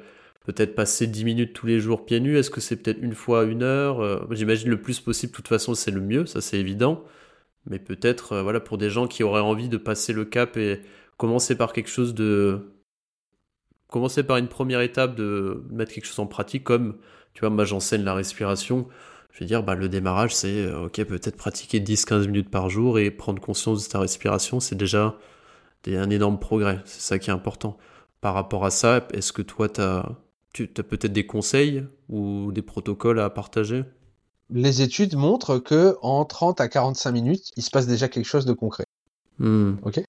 peut-être passer 10 minutes tous les jours pieds nus? Est-ce que c'est peut-être une fois une heure? J'imagine le plus possible, de toute façon, c'est le mieux, ça c'est évident. Mais peut-être euh, voilà pour des gens qui auraient envie de passer le cap et commencer par quelque chose de commencer par une première étape de mettre quelque chose en pratique comme tu vois moi j'enseigne la respiration je veux dire bah le démarrage c'est euh, ok peut-être pratiquer 10-15 minutes par jour et prendre conscience de ta respiration c'est déjà un énorme progrès c'est ça qui est important par rapport à ça est-ce que toi as, tu as peut-être des conseils ou des protocoles à partager? Les études montrent que en 30 à 45 minutes, il se passe déjà quelque chose de concret. Hmm. Ok?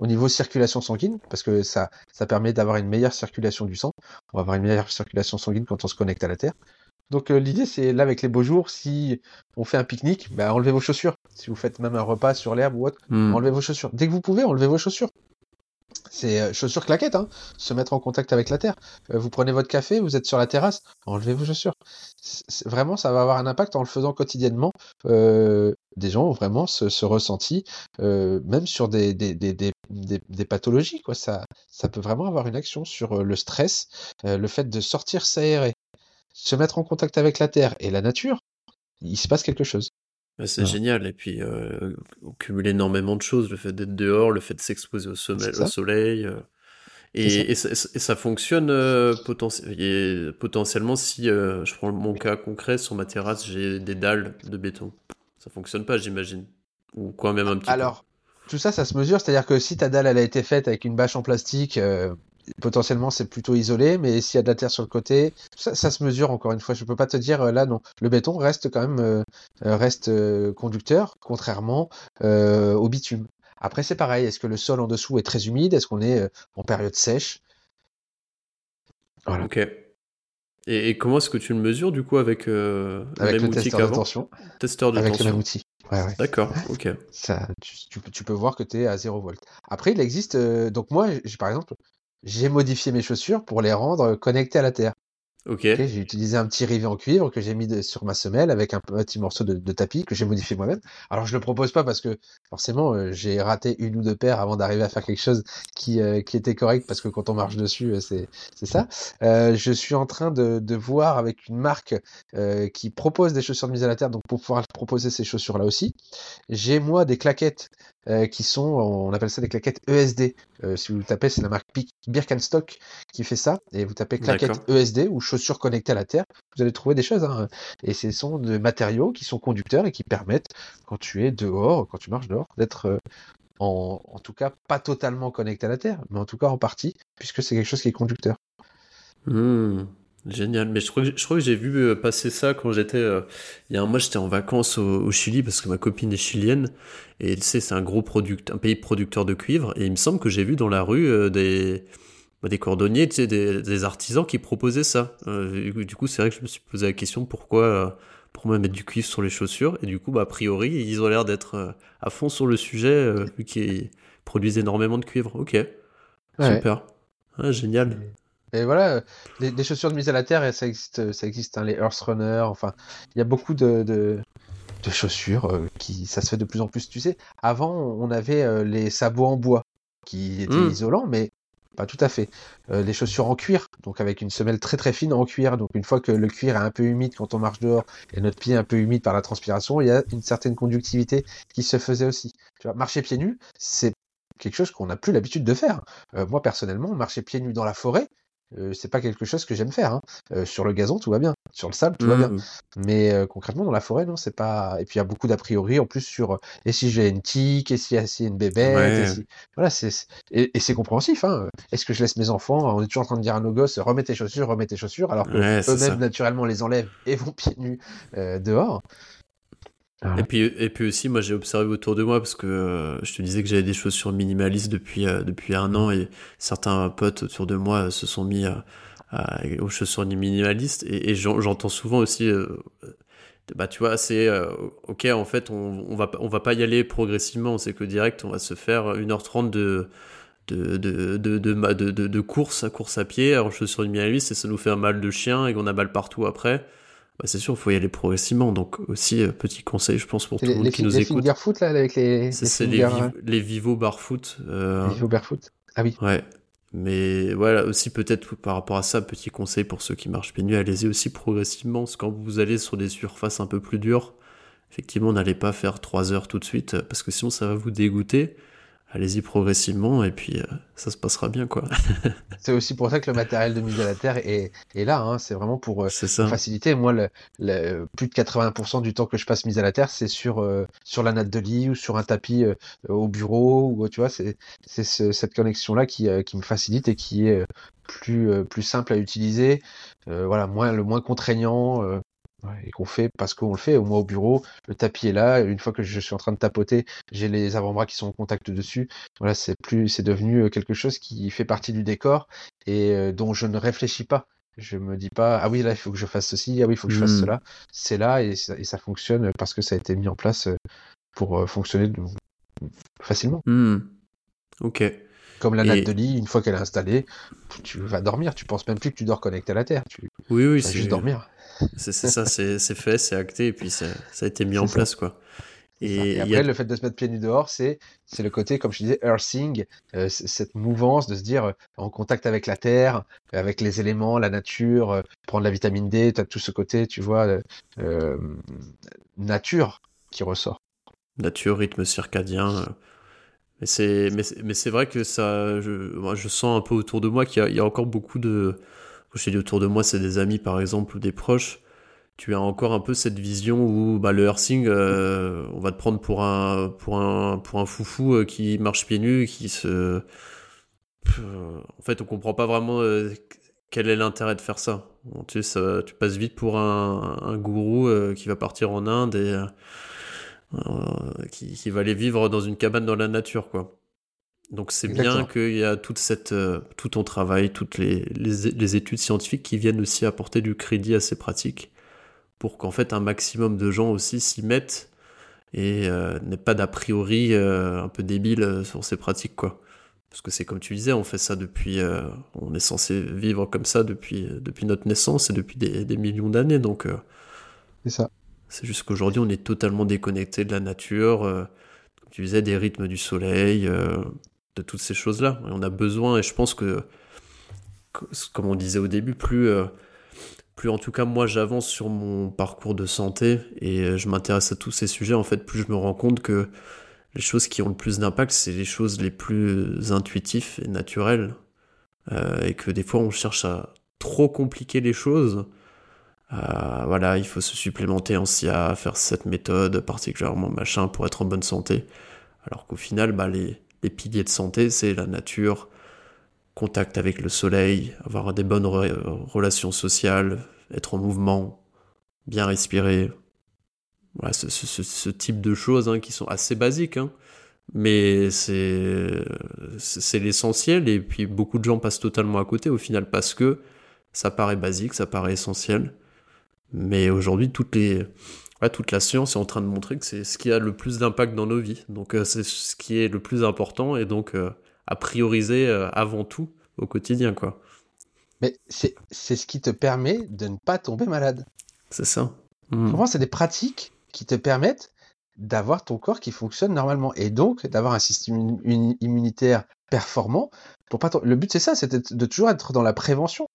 Au niveau circulation sanguine, parce que ça, ça permet d'avoir une meilleure circulation du sang. On va avoir une meilleure circulation sanguine quand on se connecte à la Terre. Donc euh, l'idée, c'est là avec les beaux jours, si on fait un pique-nique, bah, enlevez vos chaussures. Si vous faites même un repas sur l'herbe ou autre, hmm. enlevez vos chaussures. Dès que vous pouvez, enlevez vos chaussures c'est euh, chaussures claquettes, hein, se mettre en contact avec la terre. Euh, vous prenez votre café, vous êtes sur la terrasse, enlevez vos chaussures. vraiment, ça va avoir un impact en le faisant quotidiennement. Des gens ont vraiment ce, ressenti, même sur des, des, pathologies. Quoi. Ça, ça peut vraiment avoir une action sur le stress, le fait de sortir s'aérer, se mettre en contact avec la terre et la nature. Il se passe quelque chose. C'est génial. Et puis, euh, on cumule énormément de choses. Le fait d'être dehors, le fait de s'exposer au, soleil. Euh, et, ça, fonctionne euh, potentiellement si je prends mon cas concret, sur ma terrasse, j'ai des dalles de béton. Ça fonctionne pas, j'imagine. Ou quoi, même un petit Alors, tout ça, ça se mesure. C'est-à-dire que si ta dalle, elle a été faite avec une bâche en plastique, potentiellement c'est plutôt isolé, mais s'il y a de la terre sur le côté, ça, se mesure encore une fois. Je peux pas te dire euh, là non. Le béton reste quand même euh, euh, reste conducteur, contrairement au bitume. Après c'est pareil. Est-ce que le sol en dessous est très humide? Est-ce qu'on est en période sèche? Voilà. Ok. Et, comment est-ce que tu le mesures du coup avec, le même outil testeur de tension Testeur de avec tension. le même outil. D'accord, ok. Ça, tu, tu, peux voir que tu es à 0 volt. Après, il existe. donc, moi, par exemple, j'ai modifié mes chaussures pour les rendre connectées à la terre. Ok. j'ai utilisé un petit rivet en cuivre que j'ai mis sur ma semelle avec un petit morceau de, tapis que j'ai modifié moi-même. Alors je le propose pas parce que forcément euh, j'ai raté une ou deux paires avant d'arriver à faire quelque chose qui, euh, qui était correct parce que quand on marche dessus euh, c'est c'est ça. je suis en train de, de voir avec une marque qui propose des chaussures de mise à la terre donc pour pouvoir proposer ces chaussures là aussi. J'ai moi des claquettes qui sont on appelle ça des claquettes ESD. si vous tapez c'est la marque Birkenstock qui fait ça et vous tapez claquettes ESD ou chaussures connectées à la Terre, vous allez trouver des choses. Hein. Et ce sont des matériaux qui sont conducteurs et qui permettent, quand tu es dehors, quand tu marches dehors, d'être euh, en, en, tout cas pas totalement connecté à la Terre, mais en tout cas en partie, puisque c'est quelque chose qui est conducteur. Mmh. Génial, mais je crois que, je crois que j'ai vu euh, passer ça quand j'étais. Euh, il y a un mois, j'étais en vacances au, Chili parce que ma copine est chilienne et tu sais, c'est un gros product, un pays producteur de cuivre. Et il me semble que j'ai vu dans la rue euh, des, bah, des cordonniers, tu sais, des, artisans qui proposaient ça. du coup, c'est vrai que je me suis posé la question pourquoi, pourquoi mettre du cuivre sur les chaussures. Et du coup, bah, a priori, ils ont l'air d'être à fond sur le sujet vu qu'ils produisent énormément de cuivre. Ok, super. Ah, génial. Et voilà, les, chaussures de mise à la terre, ça existe, ça existe hein, les Earth Runner, enfin, il y a beaucoup de, de, chaussures euh, qui, ça se fait de plus en plus. Tu sais, avant, on avait euh, les sabots en bois qui étaient hmm. isolants, mais pas tout à fait. Euh, les chaussures en cuir, donc avec une semelle très très fine en cuir. Donc une fois que le cuir est un peu humide quand on marche dehors et notre pied est un peu humide par la transpiration, il y a une certaine conductivité qui se faisait aussi. Tu vois, marcher pieds nus, c'est quelque chose qu'on n'a plus l'habitude de faire. moi personnellement, marcher pieds nus dans la forêt, euh, c'est pas quelque chose que j'aime faire. Hein. Euh, sur le gazon, tout va bien. Sur le sable, tout va bien. Mmh. Mais euh, concrètement, dans la forêt, non, c'est pas. Et puis il y a beaucoup d'a priori en plus sur et si j'ai une tique, et si j'ai une bébête, voilà, c'est et, c'est compréhensif. Hein. Est-ce que je laisse mes enfants On est toujours en train de dire à nos gosses remets tes chaussures, remets tes chaussures, alors que eux-mêmes naturellement les enlèvent et vont pieds nus dehors. Et, puis, et puis aussi, moi j'ai observé autour de moi, parce que euh, je te disais que j'avais des chaussures minimalistes depuis, euh, depuis un an, et certains potes autour de moi se sont mis aux chaussures minimalistes, et, j'entends souvent aussi, euh, bah tu vois, c'est ok, en fait, on, on, va, on va pas y aller progressivement, on sait que direct, on va se faire 1h30 de. De, de, de, de, de, course à course à pied en chaussures minimalistes et ça nous fait un mal de chien et qu'on a mal partout après bah, c'est sûr, il faut y aller progressivement. Donc aussi, euh, petit conseil, je pense, pour tout le monde qui nous écoute. Les foot, là, avec les... C'est les, euh, les, Vivo Barfoot. Euh... Vivo Barefoot Ah oui. Ouais. Mais voilà, aussi peut-être par rapport à ça, petit conseil pour ceux qui marchent pieds nus, allez-y aussi progressivement. Parce que quand vous allez sur des surfaces un peu plus dures, effectivement, n'allez pas faire 3 heures tout de suite, parce que sinon ça va vous dégoûter allez-y progressivement et puis euh, ça se passera bien quoi. c'est aussi pour ça que le matériel de mise à la terre est, est là, hein. c'est vraiment pour, euh, faciliter. Moi, le, plus de 80% du temps que je passe mise à la terre, c'est sur, euh, sur la natte de lit ou sur un tapis au bureau, ou tu vois, c'est cette connexion-là qui, qui me facilite et qui est plus, plus simple à utiliser, voilà, moins, le moins contraignant et qu'on fait parce qu'on le fait. Moi au bureau, le tapis est là. Une fois que je suis en train de tapoter, j'ai les avant-bras qui sont en contact dessus. Voilà, c'est plus, c'est devenu euh, quelque chose qui fait partie du décor et euh, dont je ne réfléchis pas. Je me dis pas ah oui là il faut que je fasse ceci, ah oui il faut que je fasse hmm. cela. C'est là et ça, fonctionne parce que ça a été mis en place euh, pour fonctionner facilement. Hmm. Ok. Comme la natte de lit, une fois qu'elle est installée, tu vas dormir. Tu penses même plus que tu dors connecté à la terre. Tu oui, oui, vas juste dormir. C'est ça, c'est fait, c'est acté, et puis ça, a été mis en place, quoi. Et, après, le fait de se mettre pieds nus dehors, c'est le côté, comme je disais, earthing, euh, cette mouvance de se dire euh, en contact avec la terre, avec les éléments, la nature, euh, prendre la vitamine D, tu as tout ce côté, tu vois, nature qui ressort. Nature, rythme circadien. Mais c'est mais, vrai que ça, je, moi, je sens un peu autour de moi qu'il y, a encore beaucoup de je dis autour de moi, c'est des amis par exemple ou des proches, tu as encore un peu cette vision où bah, le earthing, euh, on va te prendre pour un, pour un, pour un foufou euh, qui marche pieds nus, qui se. en fait, on comprend pas vraiment euh, quel est l'intérêt de faire ça. tu, ça, tu passes vite pour un, un gourou qui va partir en Inde et qui, qui, va aller vivre dans une cabane dans la nature, quoi. Donc c'est bien qu'il y a toute cette, euh, tout ton travail, toutes les, les, études scientifiques qui viennent aussi apporter du crédit à ces pratiques pour qu'en fait un maximum de gens aussi s'y mettent et euh, n'aient pas d'a priori euh, un peu débile sur ces pratiques quoi. Parce que c'est comme tu disais, on fait ça depuis, on est censé vivre comme ça depuis, depuis notre naissance et depuis des, des millions d'années donc. c'est ça. C'est juste qu'aujourd'hui on est totalement déconnecté de la nature, comme tu disais, des rythmes du soleil de toutes ces choses-là. on a besoin, et je pense que, comme on disait au début, plus, euh, plus en tout cas moi j'avance sur mon parcours de santé et euh, je m'intéresse à tous ces sujets, en fait, plus je me rends compte que les choses qui ont le plus d'impact, c'est les choses les plus intuitives et naturelles. Euh, et que des fois on cherche à trop compliquer les choses. voilà, il faut se supplémenter en SIA, faire cette méthode particulièrement machin pour être en bonne santé. Alors qu'au final, bah, les, les piliers de santé, c'est la nature, contact avec le soleil, avoir des bonnes relations sociales, être en mouvement, bien respirer. Ce, type de choses hein, qui sont assez basiques, hein. mais c'est l'essentiel. Et puis beaucoup de gens passent totalement à côté au final parce que ça paraît basique, ça paraît essentiel. Mais aujourd'hui, toutes les, toute la science est en train de montrer que c'est ce qui a le plus d'impact dans nos vies. Donc euh, c'est ce qui est le plus important et donc euh, à prioriser euh, avant tout au quotidien, quoi. Mais c'est ce qui te permet de ne pas tomber malade. C'est ça. Mmh. c'est des pratiques qui te permettent d'avoir ton corps qui fonctionne normalement et donc d'avoir un système immunitaire performant. Pour pas le but c'est ça, c'est de toujours être dans la prévention.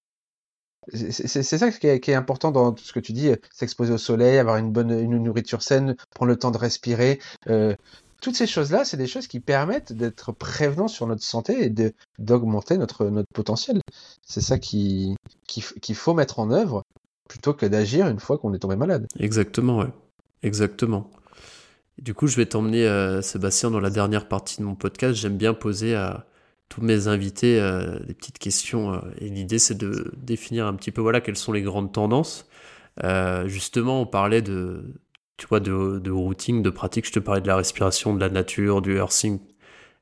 C'est ça qui est, important dans tout ce que tu dis, s'exposer au soleil, avoir une bonne une nourriture saine, prendre le temps de respirer. Euh, toutes ces choses-là, c'est des choses qui permettent d'être prévenants sur notre santé et d'augmenter notre, notre potentiel. C'est ça qu'il qui, faut mettre en œuvre plutôt que d'agir une fois qu'on est tombé malade. Exactement, ouais. Exactement. Du coup, je vais t'emmener, euh, Sébastien, dans la dernière partie de mon podcast. J'aime bien poser à tous mes invités euh, des petites questions. Euh, et l'idée, c'est de définir un petit peu voilà, quelles sont les grandes tendances. justement, on parlait de, tu vois, de, routing, de pratique. Je te parlais de la respiration, de la nature, du earthing.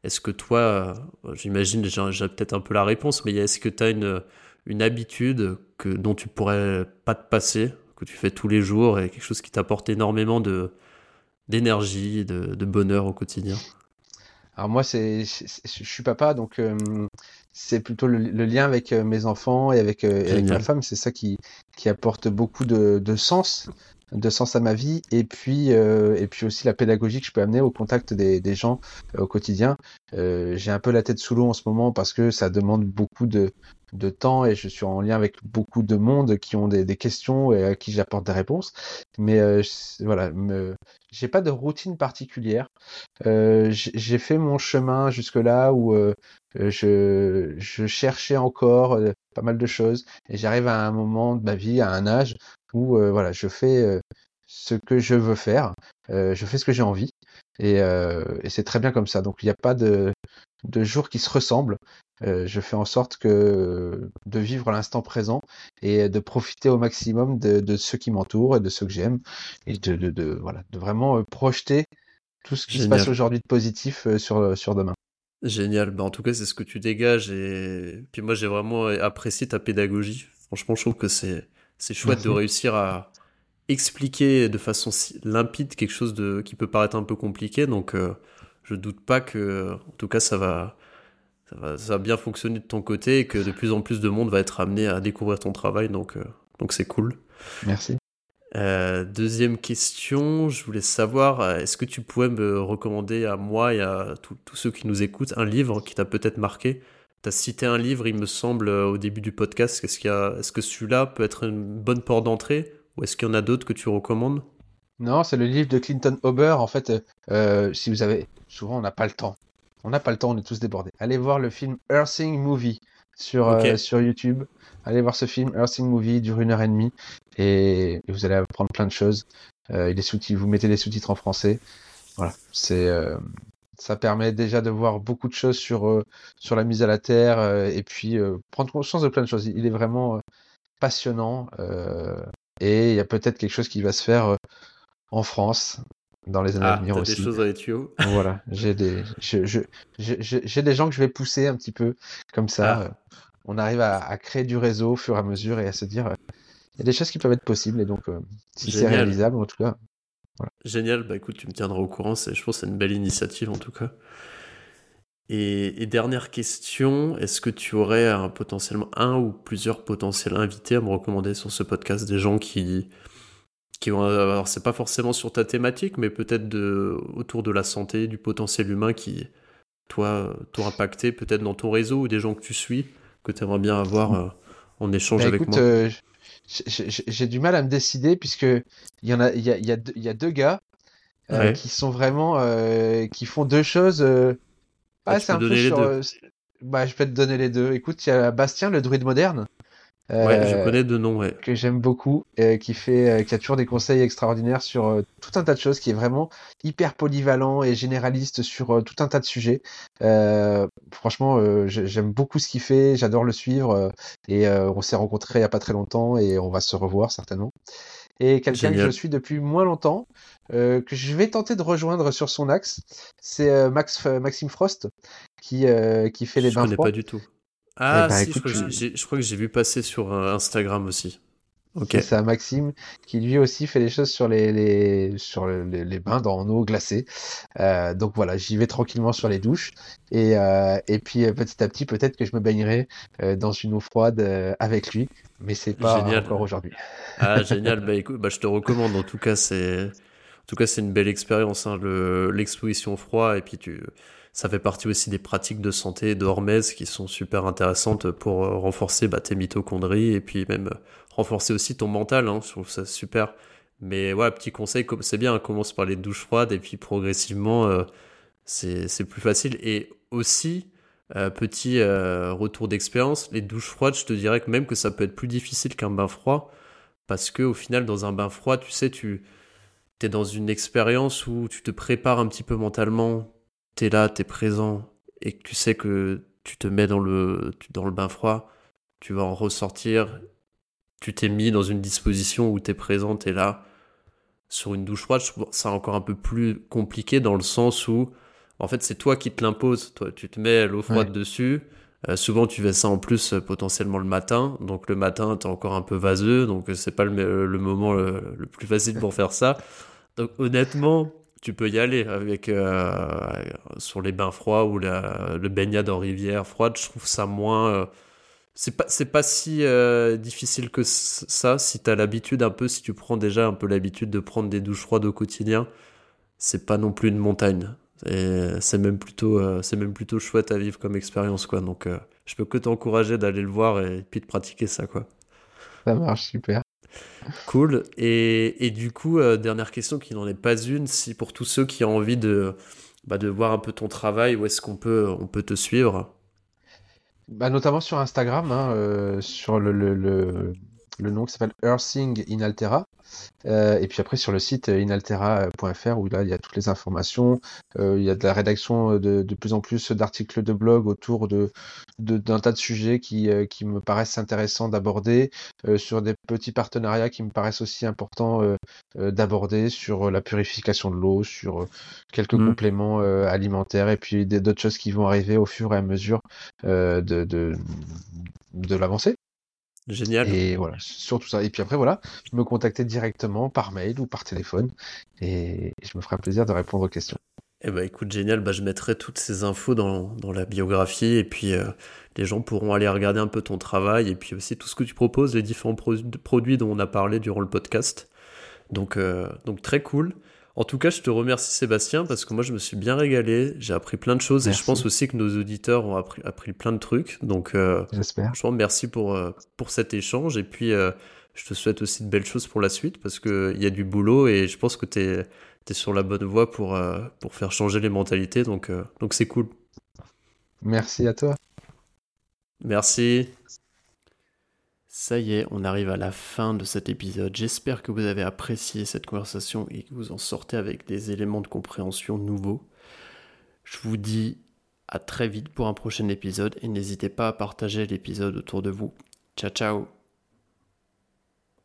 Est-ce que toi, j'imagine, j'ai peut-être un peu la réponse, mais est-ce que tu as une, une habitude que, dont tu pourrais pas te passer, que tu fais tous les jours et quelque chose qui t'apporte énormément de, d'énergie, de, bonheur au quotidien? Alors moi, c'est, je suis papa, donc euh, c'est plutôt le, lien avec mes enfants et avec, euh, avec ma femme. C'est ça qui, qui apporte beaucoup de, de sens de sens à ma vie et puis et puis aussi la pédagogie que je peux amener au contact des, gens au quotidien. j'ai un peu la tête sous l'eau en ce moment parce que ça demande beaucoup de, de temps et je suis en lien avec beaucoup de monde qui ont des, questions et à qui j'apporte des réponses. Mais euh, voilà, me... j'ai pas de routine particulière. Euh, j'ai fait mon chemin jusque-là où euh, je, je, cherchais encore euh, pas mal de choses et j'arrive à un moment de ma vie, à un âge où voilà, je fais ce que je veux faire, je fais ce que j'ai envie et, et c'est très bien comme ça. Donc il n'y a pas de, de jours qui se ressemblent. Euh, je fais en sorte que de vivre l'instant présent et de profiter au maximum de, de ceux qui m'entourent et de ceux que j'aime et de, de, de, voilà, de vraiment projeter tout ce qui se passe aujourd'hui de positif sur, sur demain. Génial. Bah, en tout cas, c'est ce que tu dégages. Et puis moi, j'ai vraiment apprécié ta pédagogie. Franchement, je trouve que c'est, c'est chouette de réussir à expliquer de façon limpide quelque chose de, qui peut paraître un peu compliqué. Donc, je doute pas que, en tout cas, ça va, ça va, bien fonctionner de ton côté et que de plus en plus de monde va être amené à découvrir ton travail. Donc, euh, donc c'est cool. Merci. Euh, deuxième question, je voulais savoir, euh, est-ce que tu pouvais me recommander à moi et à tous ceux qui nous écoutent un livre qui t'a peut-être marqué? Tu as cité un livre, il me semble, au début du podcast. Est-ce qu'il est que celui-là peut être une bonne porte d'entrée? Ou est-ce qu'il y en a d'autres que tu recommandes? Non, c'est le livre de Clinton Ober. En fait, si vous avez. Souvent, on n'a pas le temps. On n'a pas le temps, on est tous débordés. Allez voir le film Earthing Movie sur, euh, sur YouTube. Allez voir ce film Earthing Movie, dure une heure et demie et, vous allez apprendre plein de choses. Euh, il est sous vous mettez les sous-titres en français. Voilà, c'est euh, ça permet déjà de voir beaucoup de choses sur sur la mise à la terre et puis prendre conscience de plein de choses. Il est vraiment passionnant et il y a peut-être quelque chose qui va se faire en France dans les années à ah, venir aussi. des choses dans les tuyaux. Voilà, j'ai des, des gens que je vais pousser un petit peu comme ça. Ah. Euh, on arrive à, créer du réseau au fur et à mesure et à se dire, euh, il y a des choses qui peuvent être possibles et donc euh, si c'est réalisable en tout cas. Voilà. Génial, bah écoute, tu me tiendras au courant, je pense que c'est une belle initiative en tout cas. Et, et dernière question, est-ce que tu aurais un, potentiellement un ou plusieurs potentiels invités à me recommander sur ce podcast, des gens qui, qui vont alors c'est pas forcément sur ta thématique mais peut-être de autour de la santé du potentiel humain qui toi t'aura impacté peut-être dans ton réseau ou des gens que tu suis que tu aimerais bien avoir euh, en échange bah, avec moi. euh, j'ai du mal à me décider puisque il y en a il y a, il y a, deux gars euh, qui sont vraiment qui font deux choses ah, c'est un peu sur, bah, je peux te donner les deux. Écoute il y a Bastien le druide moderne ouais, je connais de nom, ouais. Que j'aime beaucoup, qui fait, qui a toujours des conseils extraordinaires sur tout un tas de choses, qui est vraiment hyper polyvalent et généraliste sur tout un tas de sujets. franchement, j'aime beaucoup ce qu'il fait, j'adore le suivre et on s'est rencontrés il n'y a pas très longtemps et on va se revoir certainement et quelqu'un que je suis depuis moins longtemps, euh, que je vais tenter de rejoindre sur son axe, c'est euh, Max, euh, Maxime Frost qui, qui fait les bains froids. Je pas du tout. Ah, eh ben, si, je, crois que j'ai vu passer sur Instagram aussi. Okay. C'est ça, Maxime, qui lui aussi fait les choses sur les, les sur les, les, bains dans eau glacée. Euh, donc voilà, j'y vais tranquillement sur les douches. Et, euh, et puis petit à petit, peut-être que je me baignerai dans une eau froide avec lui mais c'est pas encore aujourd'hui. Ah génial, bah écoute, bah, je te recommande. En tout cas, c'est en tout cas c'est une belle expérience, hein, l'exposition au froid et puis tu ça fait partie aussi des pratiques de santé de Hormez qui sont super intéressantes pour euh, renforcer bah, tes mitochondries et puis même renforcer aussi ton mental. Hein, je trouve ça super. Mais ouais, petit conseil, c'est bien, commence par les douches froides et puis progressivement, euh, c'est plus facile. Et aussi, euh, petit euh, retour d'expérience, les douches froides, je te dirais que même que ça peut être plus difficile qu'un bain froid, parce que au final, dans un bain froid, tu sais, tu es dans une expérience où tu te prépares un petit peu mentalement, tu es là, tu es présent, et que tu sais que tu te mets dans le, dans le bain froid, tu vas en ressortir, tu t'es mis dans une disposition où tu es présent, tu es là. Sur une douche froide, je trouve ça encore un peu plus compliqué dans le sens où en fait, c'est toi qui te l'imposes. Toi, tu te mets l'eau froide dessus. Euh, souvent, tu fais ça en plus euh, potentiellement le matin. Donc, le matin, tu es encore un peu vaseux. Donc, euh, c'est pas le, moment le, plus facile pour faire ça. Donc, honnêtement, tu peux y aller avec sur les bains froids ou la, le baignade en rivière froide. Je trouve ça moins. c'est pas, c'est pas si difficile que ça si tu as l'habitude un peu, si tu prends déjà un peu l'habitude de prendre des douches froides au quotidien. C'est pas non plus une montagne c'est même plutôt euh, c'est même plutôt chouette à vivre comme expérience quoi donc euh, je peux que t'encourager d'aller le voir et puis de pratiquer ça quoi ça marche super cool. Et, et du coup euh, dernière question qui n'en est pas une si pour tous ceux qui ont envie de bah, de voir un peu ton travail où est-ce qu'on peut on peut te suivre? Bah, notamment sur Instagram hein, sur le, le, le, le nom qui s'appelle Earthing in Altera euh, et puis après sur le site euh, inaltera.fr où là il y a toutes les informations, euh, il y a de la rédaction de, de plus en plus d'articles de blog autour de d'un tas de sujets qui, qui me paraissent intéressants d'aborder, sur des petits partenariats qui me paraissent aussi importants d'aborder, sur la purification de l'eau, sur quelques mmh. compléments alimentaires et puis d'autres choses qui vont arriver au fur et à mesure de, de, de l'avancée. Génial. Et voilà, ça. Et puis après, voilà, me contacter directement par mail ou par téléphone et je me ferai un plaisir de répondre aux questions. Eh ben, écoute, génial. Bah, je mettrai toutes ces infos dans, dans la biographie et puis euh, les gens pourront aller regarder un peu ton travail et puis aussi tout ce que tu proposes, les différents produits dont on a parlé durant le podcast. Donc, euh, donc très cool. En tout cas, je te remercie Sébastien parce que moi je me suis bien régalé, j'ai appris plein de choses et je pense aussi que nos auditeurs ont appris, appris plein de trucs. Donc, euh, j'espère. Franchement, merci pour, euh, pour cet échange et puis euh, je te souhaite aussi de belles choses pour la suite parce qu'il y a du boulot et je pense que tu es, es, sur la bonne voie pour, pour faire changer les mentalités. Donc, donc c'est cool. Merci à toi. Merci. Ça y est, on arrive à la fin de cet épisode. J'espère que vous avez apprécié cette conversation et que vous en sortez avec des éléments de compréhension nouveaux. Je vous dis à très vite pour un prochain épisode et n'hésitez pas à partager l'épisode autour de vous. Ciao ciao